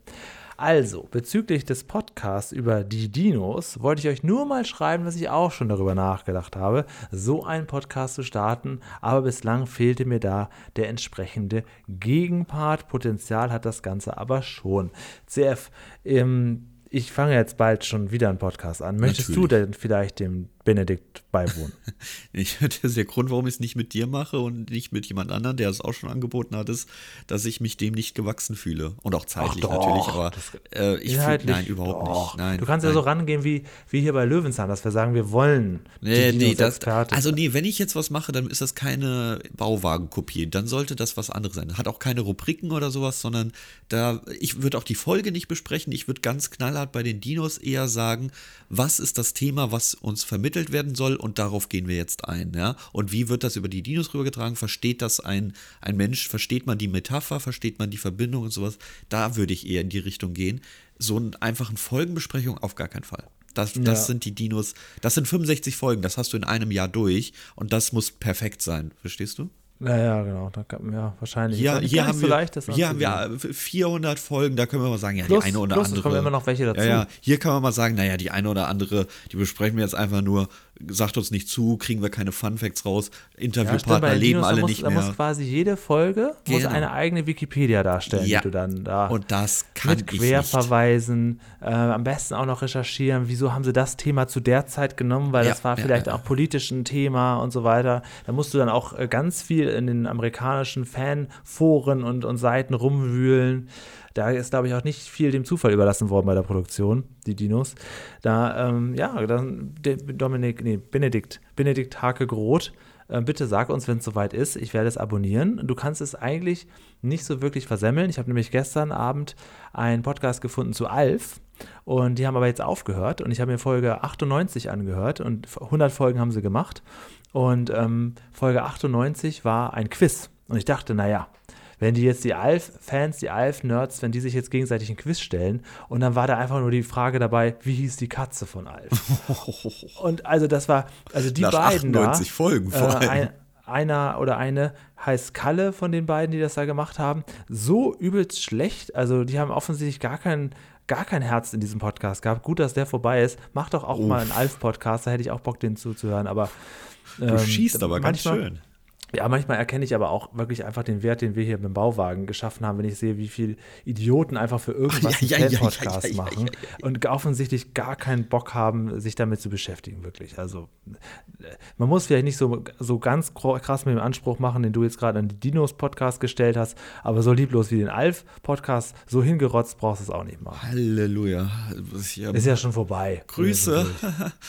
Also, bezüglich des Podcasts über die Dinos wollte ich euch nur mal schreiben, dass ich auch schon darüber nachgedacht habe, so einen Podcast zu starten, aber bislang fehlte mir da der entsprechende Gegenpart. Potenzial hat das Ganze aber schon. CF, ähm, ich fange jetzt bald schon wieder einen Podcast an. Möchtest du Natürlich. denn vielleicht dem Benedikt beiwohnen? Ich, das ist der Grund, warum ich es nicht mit dir mache und nicht mit jemand anderem, der es auch schon angeboten hat, ist, dass ich mich dem nicht gewachsen fühle. Und auch zeitlich doch, natürlich, aber äh, ich fühle, nein, überhaupt doch. nicht. Nein, du kannst nein. ja so rangehen wie, wie hier bei Löwenzahn, dass wir sagen, wir wollen Nee, nee, das, also nee, wenn ich jetzt was mache, dann ist das keine Bauwagenkopie. Dann sollte das was anderes sein. Hat auch keine Rubriken oder sowas, sondern da, ich würde auch die Folge nicht besprechen. Ich würde ganz knallhart bei den Dinos eher sagen, was ist das Thema, was uns vermittelt werden soll und darauf gehen wir jetzt ein, ja. Und wie wird das über die Dinos rübergetragen? Versteht das ein, ein Mensch? Versteht man die Metapher? Versteht man die Verbindung und sowas? Da würde ich eher in die Richtung gehen. So einen einfachen Folgenbesprechung auf gar keinen Fall. Das, das Ja. sind die Dinos, das sind 65 Folgen, das hast du in einem Jahr durch und das muss perfekt sein, verstehst du? Ja, ja, genau. Da kann, ja, wahrscheinlich. Nicht hier, haben, so wir, leicht, hier haben wir 400 Folgen, da können wir mal sagen, ja, Plus- die eine oder plus, andere. kommen immer noch welche dazu. Ja, ja, hier kann man mal sagen, naja, die eine oder andere, die besprechen wir jetzt einfach nur, sagt uns nicht zu, kriegen wir keine Fun Facts raus, Ja, Interviewpartner den leben Dinos, alle muss, nicht da muss mehr. quasi jede Folge muss Genau. eine eigene Wikipedia darstellen, Ja. die du dann da Und das kann mit. Querverweisen, äh, am besten auch noch recherchieren, wieso haben sie das Thema zu der Zeit genommen, weil Ja, das war ja, vielleicht ja. auch politisch ein Thema und so weiter. Da musst du dann auch äh, ganz viel in den amerikanischen Fanforen und, und Seiten rumwühlen. Da ist, glaube ich, auch nicht viel dem Zufall überlassen worden bei der Produktion, die Dinos. Da, ähm, ja, dann Dominik, nee, Benedikt, Benedikt Hake Groth. äh, Bitte sag uns, wenn es soweit ist. Ich werde es abonnieren. Du kannst es eigentlich nicht so wirklich versemmeln. Ich habe nämlich gestern Abend einen Podcast gefunden zu Alf und die haben aber jetzt aufgehört und ich habe mir Folge 98 angehört und 100 Folgen haben sie gemacht und ähm, Folge 98 war ein Quiz und ich dachte, naja, wenn die jetzt die Alf-Fans, die Alf-Nerds, wenn die sich jetzt gegenseitig ein Quiz stellen und dann war da einfach nur die Frage dabei, wie hieß die Katze von Alf? und also das war, also die Nach beiden 98 da, Folgen vor äh, allem. ein, einer oder eine heißt Kalle von den beiden, die das da gemacht haben, so übelst schlecht. Also die haben offensichtlich gar kein, gar kein Herz in diesem Podcast gehabt. Gut, dass der vorbei ist. Mach doch auch mal einen Alf-Podcast, da hätte ich auch Bock, den zuzuhören. Aber Du ähm, schießt aber ganz manchmal- schön. Ja, manchmal erkenne ich aber auch wirklich einfach den Wert, den wir hier mit dem Bauwagen geschaffen haben, wenn ich sehe, wie viele Idioten einfach für irgendwas Ja, einen ja, Fan-Podcast ja, machen und offensichtlich gar keinen Bock haben, sich damit zu beschäftigen, wirklich. Also man muss vielleicht nicht so, so ganz krass mit dem Anspruch machen, den du jetzt gerade an die Dinos-Podcast gestellt hast, aber so lieblos wie den Alf-Podcast, so hingerotzt brauchst du es auch nicht machen. Halleluja. Das ist ja- Ist ja schon vorbei. Grüße.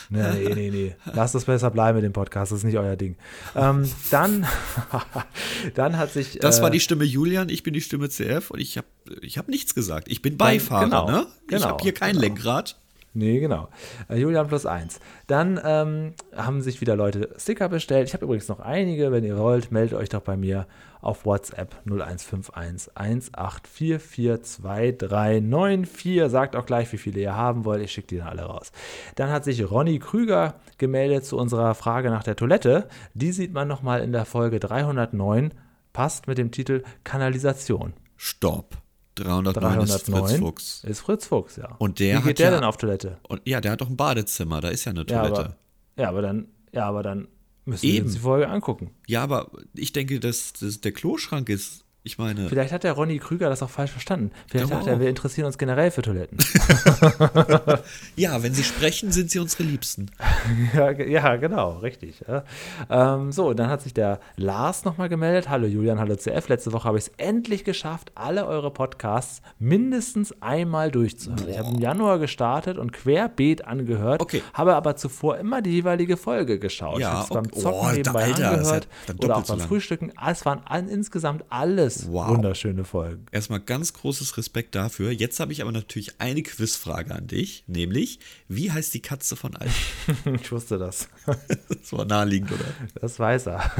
Nee, nee, nee, nee. Lasst es besser bleiben mit dem Podcast, das ist nicht euer Ding. Ähm, dann, dann hat sich. Das äh, war die Stimme Julian, ich bin die Stimme CF und ich habe ich hab nichts gesagt. Ich bin Beifahrer, genau, ne? Ich genau, habe hier kein genau. Lenkrad. Nee, genau. Äh, Julian plus eins. Dann ähm, haben sich wieder Leute Sticker bestellt. Ich habe übrigens noch einige. Wenn ihr wollt, meldet euch doch bei mir auf WhatsApp 0151 184442394. Sagt auch gleich, wie viele ihr haben wollt. Ich schicke die dann alle raus. Dann hat sich Ronny Krüger gemeldet zu unserer Frage nach der Toilette. Die sieht man nochmal in der Folge 309. Passt mit dem Titel Kanalisation. Stopp. 309, ist Fritz 309 Fuchs. ist Fritz Fuchs, ja. Und der Wie hat geht der ja- denn auf Toilette? Und ja, der hat doch ein Badezimmer, da ist ja eine Ja, Toilette. aber, ja, aber dann, ja, aber dann müssen wir Eben. uns die Folge angucken. Ja, aber ich denke, dass, dass der Kloschrank ist. Ich meine, Vielleicht hat der Ronny Krüger das auch falsch verstanden. Vielleicht dachte er, wir interessieren uns generell für Toiletten. ja, wenn sie sprechen, sind sie unsere Liebsten. ja, ja, genau, richtig. Ja. Ähm, so, dann hat sich der Lars nochmal gemeldet. Hallo Julian, hallo CF. Letzte Woche habe ich es endlich geschafft, alle eure Podcasts mindestens einmal durchzuhören. Ich habe im Januar gestartet und querbeet angehört, Okay. habe aber zuvor immer die jeweilige Folge geschaut. Ja, ich es beim okay. Zocken Oh, nebenbei Alter, angehört oder auch so beim. Frühstücken. Es waren an, insgesamt alles Alles Wow. wunderschöne Folgen. Erstmal ganz großes Respekt dafür. Jetzt habe ich aber natürlich eine Quizfrage an dich, nämlich, wie heißt die Katze von Alf? ich wusste das. Das war naheliegend, oder? Das weiß er.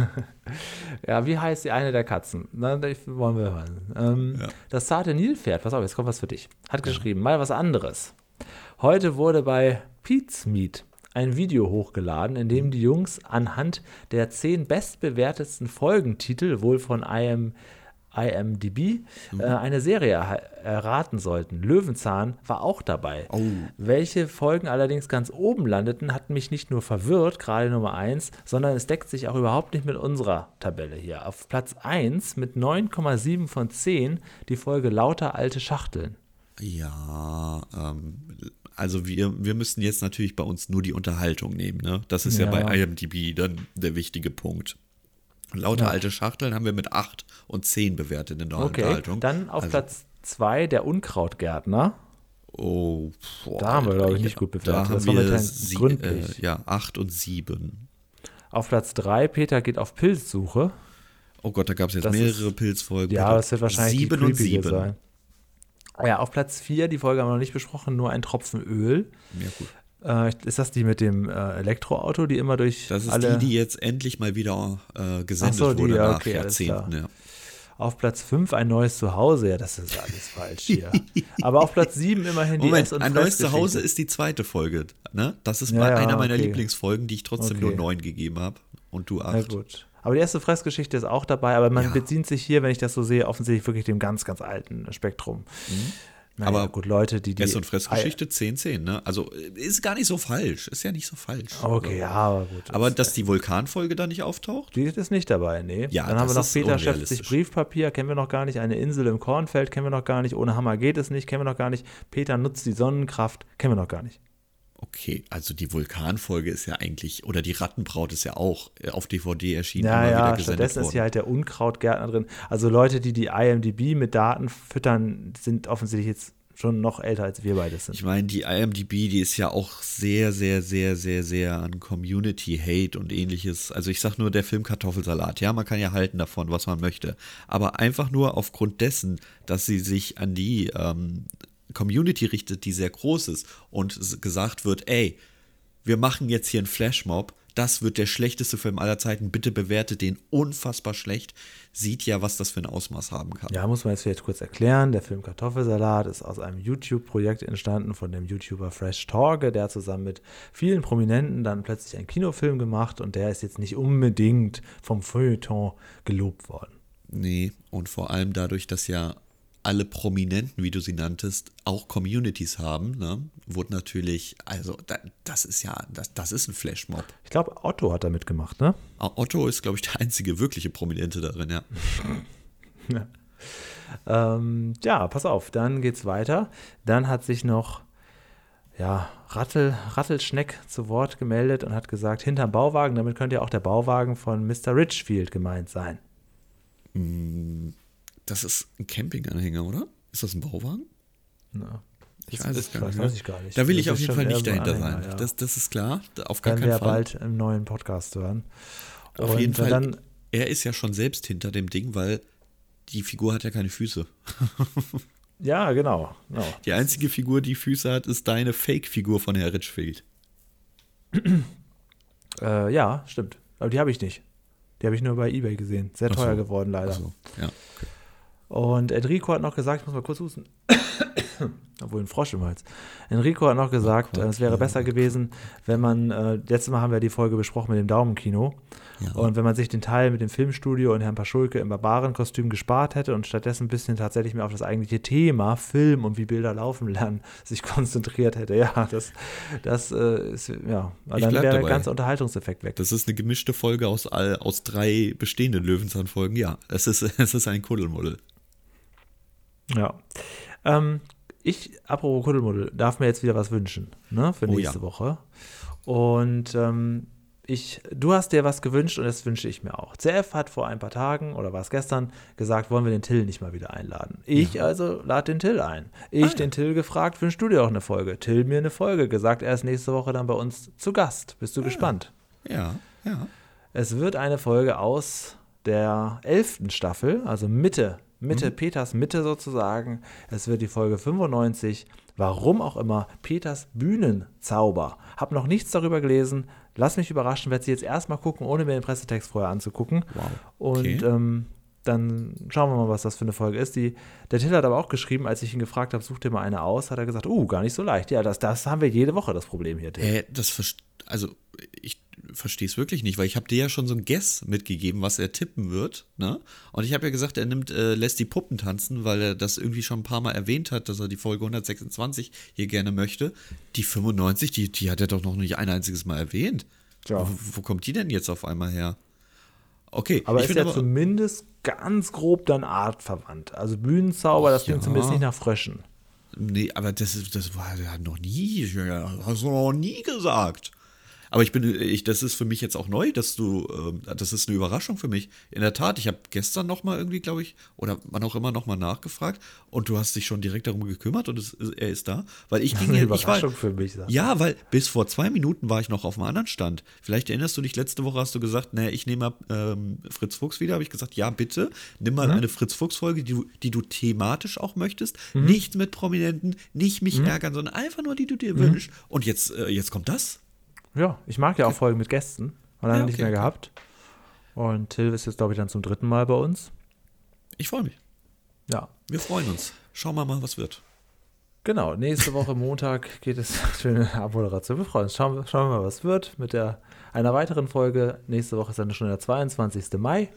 ja, wie heißt die eine der Katzen? Na, das wollen wir hören. Ähm, Ja. Das zarte Nilpferd, pass auf, jetzt kommt was für dich. Hat geschrieben, mal was anderes. Heute wurde bei Pete's Meat ein Video hochgeladen, in dem die Jungs anhand der zehn bestbewertetsten Folgentitel, wohl von IM, IMDb, äh, eine Serie erraten sollten. Löwenzahn war auch dabei. Oh. Welche Folgen allerdings ganz oben landeten, hat mich nicht nur verwirrt, gerade Nummer 1, sondern es deckt sich auch überhaupt nicht mit unserer Tabelle hier. Auf Platz 1 mit 9,7 von 10 die Folge Lauter alte Schachteln. Ja, ähm, also wir, wir müssen jetzt natürlich bei uns nur die Unterhaltung nehmen, ne? Das ist ja, Ja. bei IMDb dann der wichtige Punkt. Lauter Ja. alte Schachteln haben wir mit 8 und 10 bewertet in der Okay, Unterhaltung. dann auf Also, Platz 2 der Unkrautgärtner. Oh, boah, Da haben wir, glaube ich, nicht gut bewertet. Da haben Das wir sie, Gründlich. äh, ja, 8 und 7. Auf Platz 3 Peter geht auf Pilzsuche. Oh Gott, da gab es jetzt Das mehrere ist- Pilzfolgen. Ja, das wird wahrscheinlich die 7 und creepige 7. sein. Ja, auf Platz 4, die Folge haben wir noch nicht besprochen, nur ein Tropfen Öl. Ja, gut. Äh, ist das die mit dem äh, Elektroauto, die immer durch Das ist alle... die, die jetzt endlich mal wieder äh, gesendet so, die, wurde ja, nach okay, Jahrzehnten. Ja. Auf Platz 5 ein neues Zuhause. Ja, das ist alles falsch hier. Aber auf Platz 7 immerhin die Moment, ein neues. Zuhause ist die zweite Folge. Ne? Das ist Ja, mal ja, einer meiner okay. Lieblingsfolgen, die ich trotzdem Okay. nur neun gegeben habe. Und du Na acht. gut. Aber die erste Fressgeschichte ist auch dabei, aber man Ja. bezieht sich hier, wenn ich das so sehe, offensichtlich wirklich dem ganz, ganz alten Spektrum. Naja. Aber gut, Leute, die die. Ess- und Fressgeschichte 10-10, ne? Also äh, ist gar nicht so falsch. Ist ja nicht so falsch. Okay, ja, aber gut. Aber das- dass die Vulkanfolge da nicht auftaucht? Die ist nicht dabei, nee. Ja, Dann haben wir noch Peter schöpft sich. Briefpapier, kennen wir noch gar nicht. Eine Insel im Kornfeld, kennen wir noch gar nicht. Ohne Hammer geht es nicht, kennen wir noch gar nicht. Peter nutzt die Sonnenkraft, kennen wir noch gar nicht. Okay, also die Vulkanfolge ist ja eigentlich, oder die Rattenbraut ist ja auch äh, auf DVD erschienen, Ja, immer wieder ja, stattdessen ist worden. hier halt der Unkrautgärtner drin. Also Leute, die die IMDb mit Daten füttern, sind offensichtlich jetzt schon noch älter als wir beide sind. Ich meine, die IMDb, die ist ja auch sehr, sehr, sehr, sehr, sehr an Community-Hate und ähnliches. Also ich sag nur der Film Kartoffelsalat. Ja, man kann ja halten davon, was man möchte. Aber einfach nur aufgrund dessen, dass sie sich an die ähm, Community richtet, die sehr groß ist und gesagt wird, ey, wir machen jetzt hier einen Flashmob, das wird der schlechteste Film aller Zeiten, bitte bewertet den unfassbar schlecht, sieht ja, was das für ein Ausmaß haben kann. Ja, muss man jetzt vielleicht kurz erklären. Der Film Kartoffelsalat ist aus einem YouTube-Projekt entstanden von dem YouTuber Fresh Torge. Der zusammen mit vielen Prominenten dann plötzlich einen Kinofilm gemacht und der ist jetzt nicht unbedingt vom Feuilleton gelobt worden. Nee, und vor allem dadurch, dass ja alle Prominenten, wie du sie nanntest, auch Communities haben, ne, wurde natürlich, also da, das ist ja, das, das ist ein Flashmob. Ich glaube, Otto hat da mitgemacht, ne? Otto ist, glaube ich, der einzige wirkliche Prominente darin, ja. Ähm, ja, pass auf, dann geht's weiter. Dann hat sich noch ja, Rattel, Rattelschneck zu Wort gemeldet und hat gesagt, hinterm Bauwagen, damit könnte ja auch der Bauwagen von Mr. Richfield gemeint sein. Das ist ein Campinganhänger, oder? Ist das ein Bauwagen? Ja. Ich weiß es gar nicht. ich gar nicht. Da will Das ich auf jeden Fall nicht so dahinter sein. Ja. Das, das ist klar. Auf gar Werden keinen wir Fall. bald im neuen Podcast hören. Auf Und jeden Fall. Dann, er ist ja schon selbst hinter dem Ding, weil die Figur hat ja keine Füße. ja, genau. genau. Die einzige Figur, die Füße hat, ist deine Fake-Figur von Herr Richfield. Äh, ja, stimmt. Aber die habe ich nicht. Die habe ich nur bei Ebay gesehen. Sehr Ach so. teuer geworden, leider. Also, ja. Und Enrico hat noch gesagt, ich muss mal kurz husten. Obwohl ein Frosch im Hals. Enrico hat noch gesagt, Oh es wäre besser gewesen, wenn man, äh, letztes Mal haben wir die Folge besprochen mit dem Daumenkino. Ja. Und wenn man sich den Teil mit dem Filmstudio und Herrn Paschulke im Barbarenkostüm gespart hätte und stattdessen ein bisschen tatsächlich mehr auf das eigentliche Thema, Film und wie Bilder laufen lernen, sich konzentriert hätte. Ja, das, das äh, ist, ja, Ich dann wäre der ganze Unterhaltungseffekt weg. Das ist eine gemischte Folge aus, all, aus drei bestehenden Löwenzahnfolgen. Ja, es ist, es ist ein Kuddelmuddel. Ja. Ähm, ich, apropos Kuddelmuddel, darf mir jetzt wieder was wünschen, ne, für Oh nächste ja. Woche. Und ähm, ich, du hast dir was gewünscht und das wünsche ich mir auch. CF hat vor ein paar Tagen, oder war es gestern, gesagt, wollen wir den Till nicht mal wieder einladen. Ich also lade den Till ein. Ich Ah, ja. den Till gefragt, wünschst du dir auch eine Folge? Till mir eine Folge, gesagt, er ist nächste Woche dann bei uns zu Gast. Bist Ah, du gespannt? Ja, ja. Es wird eine Folge aus der elften Staffel, also Mitte, Mitte, Mhm. Peters Mitte sozusagen. Es wird die Folge 95. Warum auch immer, Peters Bühnenzauber. Hab noch nichts darüber gelesen. Lass mich überraschen, werde sie jetzt erstmal gucken, ohne mir den Pressetext vorher anzugucken. Wow. Und Okay. ähm, dann schauen wir mal, was das für eine Folge ist. Die, der Till hat aber auch geschrieben, als ich ihn gefragt habe, such dir mal eine aus, hat er gesagt, uh, gar nicht so leicht. Ja, das, das haben wir jede Woche, das Problem hier, Till. Äh, das also ich verstehe es wirklich nicht, weil ich habe dir ja schon so ein Guess mitgegeben, was er tippen wird, ne? Und ich habe ja gesagt, er nimmt, äh, lässt die Puppen tanzen, weil er das irgendwie schon ein paar Mal erwähnt hat, dass er die Folge 126 hier gerne möchte. Die 95, die, die hat er doch noch nicht ein einziges Mal erwähnt. Tja. Wo, wo kommt die denn jetzt auf einmal her? Okay, Aber ich ist ja zumindest ganz grob dann artverwandt. Also Bühnenzauber, das klingt ja. zumindest nicht nach Fröschen. Nee, aber das, ist- das war ja noch nie, ja, hast du noch nie gesagt. Aber ich bin, ich, das ist für mich jetzt auch neu, dass du, ähm, das ist eine Überraschung für mich. In der Tat, ich habe gestern noch mal irgendwie, glaube ich, oder wann auch immer noch mal nachgefragt und du hast dich schon direkt darum gekümmert und es, er ist da, weil ich ging Eine hier, ich war, Überraschung für mich. sag. ja, weil bis vor zwei Minuten war ich noch auf einem anderen Stand. Vielleicht erinnerst du dich, letzte Woche hast du gesagt, nee, ich nehme mal ähm, Fritz Fuchs wieder. Habe ich gesagt, ja, bitte, nimm mal eine Fritz Fuchs-Folge, die, du- die du thematisch auch möchtest. Nichts mit Prominenten, nicht mich ärgern, sondern einfach nur die du dir wünschst. Und jetzt, äh, jetzt kommt das. Ja, ich mag ja auch Folgen mit Gästen. Haben wir Ja, nicht okay, mehr okay. gehabt. Und Till ist jetzt, glaube ich, dann zum dritten Mal bei uns. Ich freue mich. Ja, Wir freuen uns. Schauen wir mal, was wird. genau. Nächste Woche Montag geht es schöne Abmoderation. Wir freuen uns. Schauen, wir- schauen wir mal, was wird mit der, einer weiteren Folge. Nächste Woche ist dann schon der 22. Mai.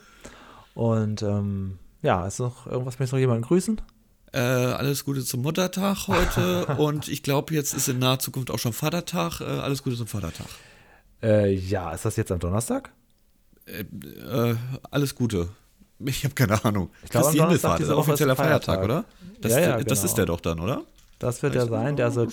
Und ähm, ja, ist noch irgendwas, möchtest du noch jemanden grüßen? Äh, alles Gute zum Muttertag heute. und ich glaube, jetzt ist in naher Zukunft auch schon Vatertag. Äh, alles Gute zum Vatertag. Äh, ja, ist das jetzt am Donnerstag? Äh, alles Gute. Ich habe keine Ahnung. Ich glaube, Christi Himmelfahrt ist offizieller Feiertag. Feiertag, oder? Das, Ja, ja, das genau. ist der doch dann, oder? Das wird ja sein. Der also,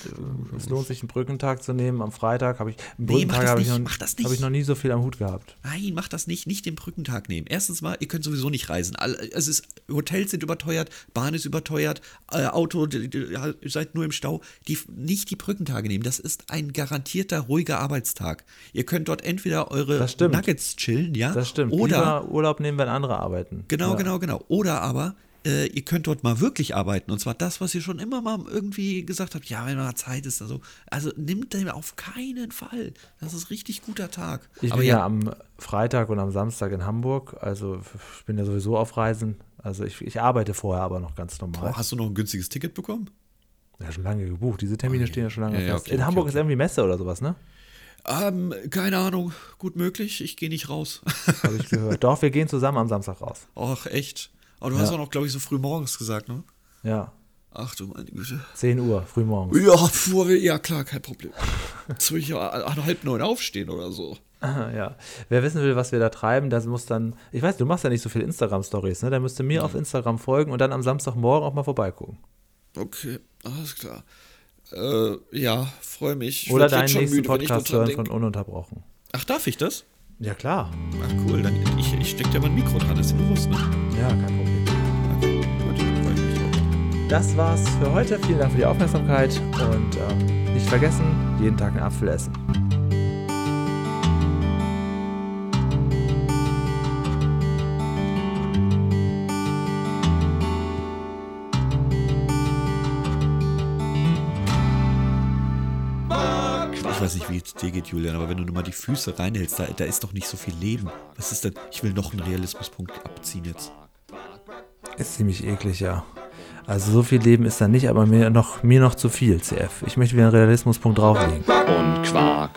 es lohnt sich, einen Brückentag zu nehmen. Am Freitag habe ich, einen Nee, mach Brückentag das habe ich, nicht, noch- mach das nicht. habe ich noch nie so viel am Hut gehabt. Nein, macht das nicht. Nicht den Brückentag nehmen. Erstens mal, ihr könnt sowieso nicht reisen. Es ist, Hotels sind überteuert, Bahn ist überteuert, äh, Auto, ihr seid nur im Stau. Die, nicht die Brückentage nehmen. Das ist ein garantierter, ruhiger Arbeitstag. Ihr könnt dort entweder eure. Nuggets chillen, ja. Das stimmt. Oder Lieber Urlaub nehmen, wenn andere arbeiten. Genau, ja. genau, genau. Oder aber, äh, ihr könnt dort mal wirklich arbeiten. Und zwar das, was ihr schon immer mal irgendwie gesagt habt. Ja, wenn mal Zeit ist. Also, also nimmt den auf keinen Fall. Das ist richtig guter Tag. Ich aber bin ja. am Freitag und am Samstag in Hamburg. Also ich bin ja sowieso auf Reisen. Also ich, ich arbeite vorher aber noch ganz normal. Boah, hast du noch ein günstiges Ticket bekommen? Ja, schon lange gebucht. Diese Termine stehen ja schon lange Ja, ja, fest. okay, in okay, Hamburg okay. ist irgendwie Messe oder sowas, ne? Ähm, keine Ahnung. Gut möglich. Ich gehe nicht raus. Habe ich gehört. Doch, wir gehen zusammen am Samstag raus. Ach, echt? Aber du Ja. hast auch noch, glaube ich, so früh morgens gesagt, ne? Ja. Ach du meine Güte. 10 Uhr, früh morgens. Ja, vor, ja klar, kein Problem. Jetzt will ich ja an halb neun aufstehen oder so. Ja. Wer wissen will, was wir da treiben, das muss dann. Ich weiß, du machst ja nicht so viele Instagram-Stories, ne? Der müsste mir auf Instagram folgen und dann am Samstagmorgen auch mal vorbeigucken. Okay, alles klar. Äh, ja, freue mich. Ich Oder deinen nächsten müde, Podcast hören von. Ununterbrochen. Ach, darf ich das? Ja, klar. Ach cool, dann ich, ich steck dir mal ein Mikro dran, ist dir bewusst, ne? Ja, kein Problem. Das war's für heute. Vielen Dank für die Aufmerksamkeit und ähm, nicht vergessen, jeden Tag einen Apfel essen. Ich weiß nicht, wie es dir geht, Julian, aber wenn du nur mal die Füße reinhältst, da, da ist doch nicht so viel Leben. Was ist denn? Ich will noch einen Realismuspunkt abziehen jetzt. Ist ziemlich eklig, ja. Also so viel Leben ist da nicht, aber mir noch, mir noch zu viel, CF. Ich möchte wieder einen Realismuspunkt drauflegen. und Quark.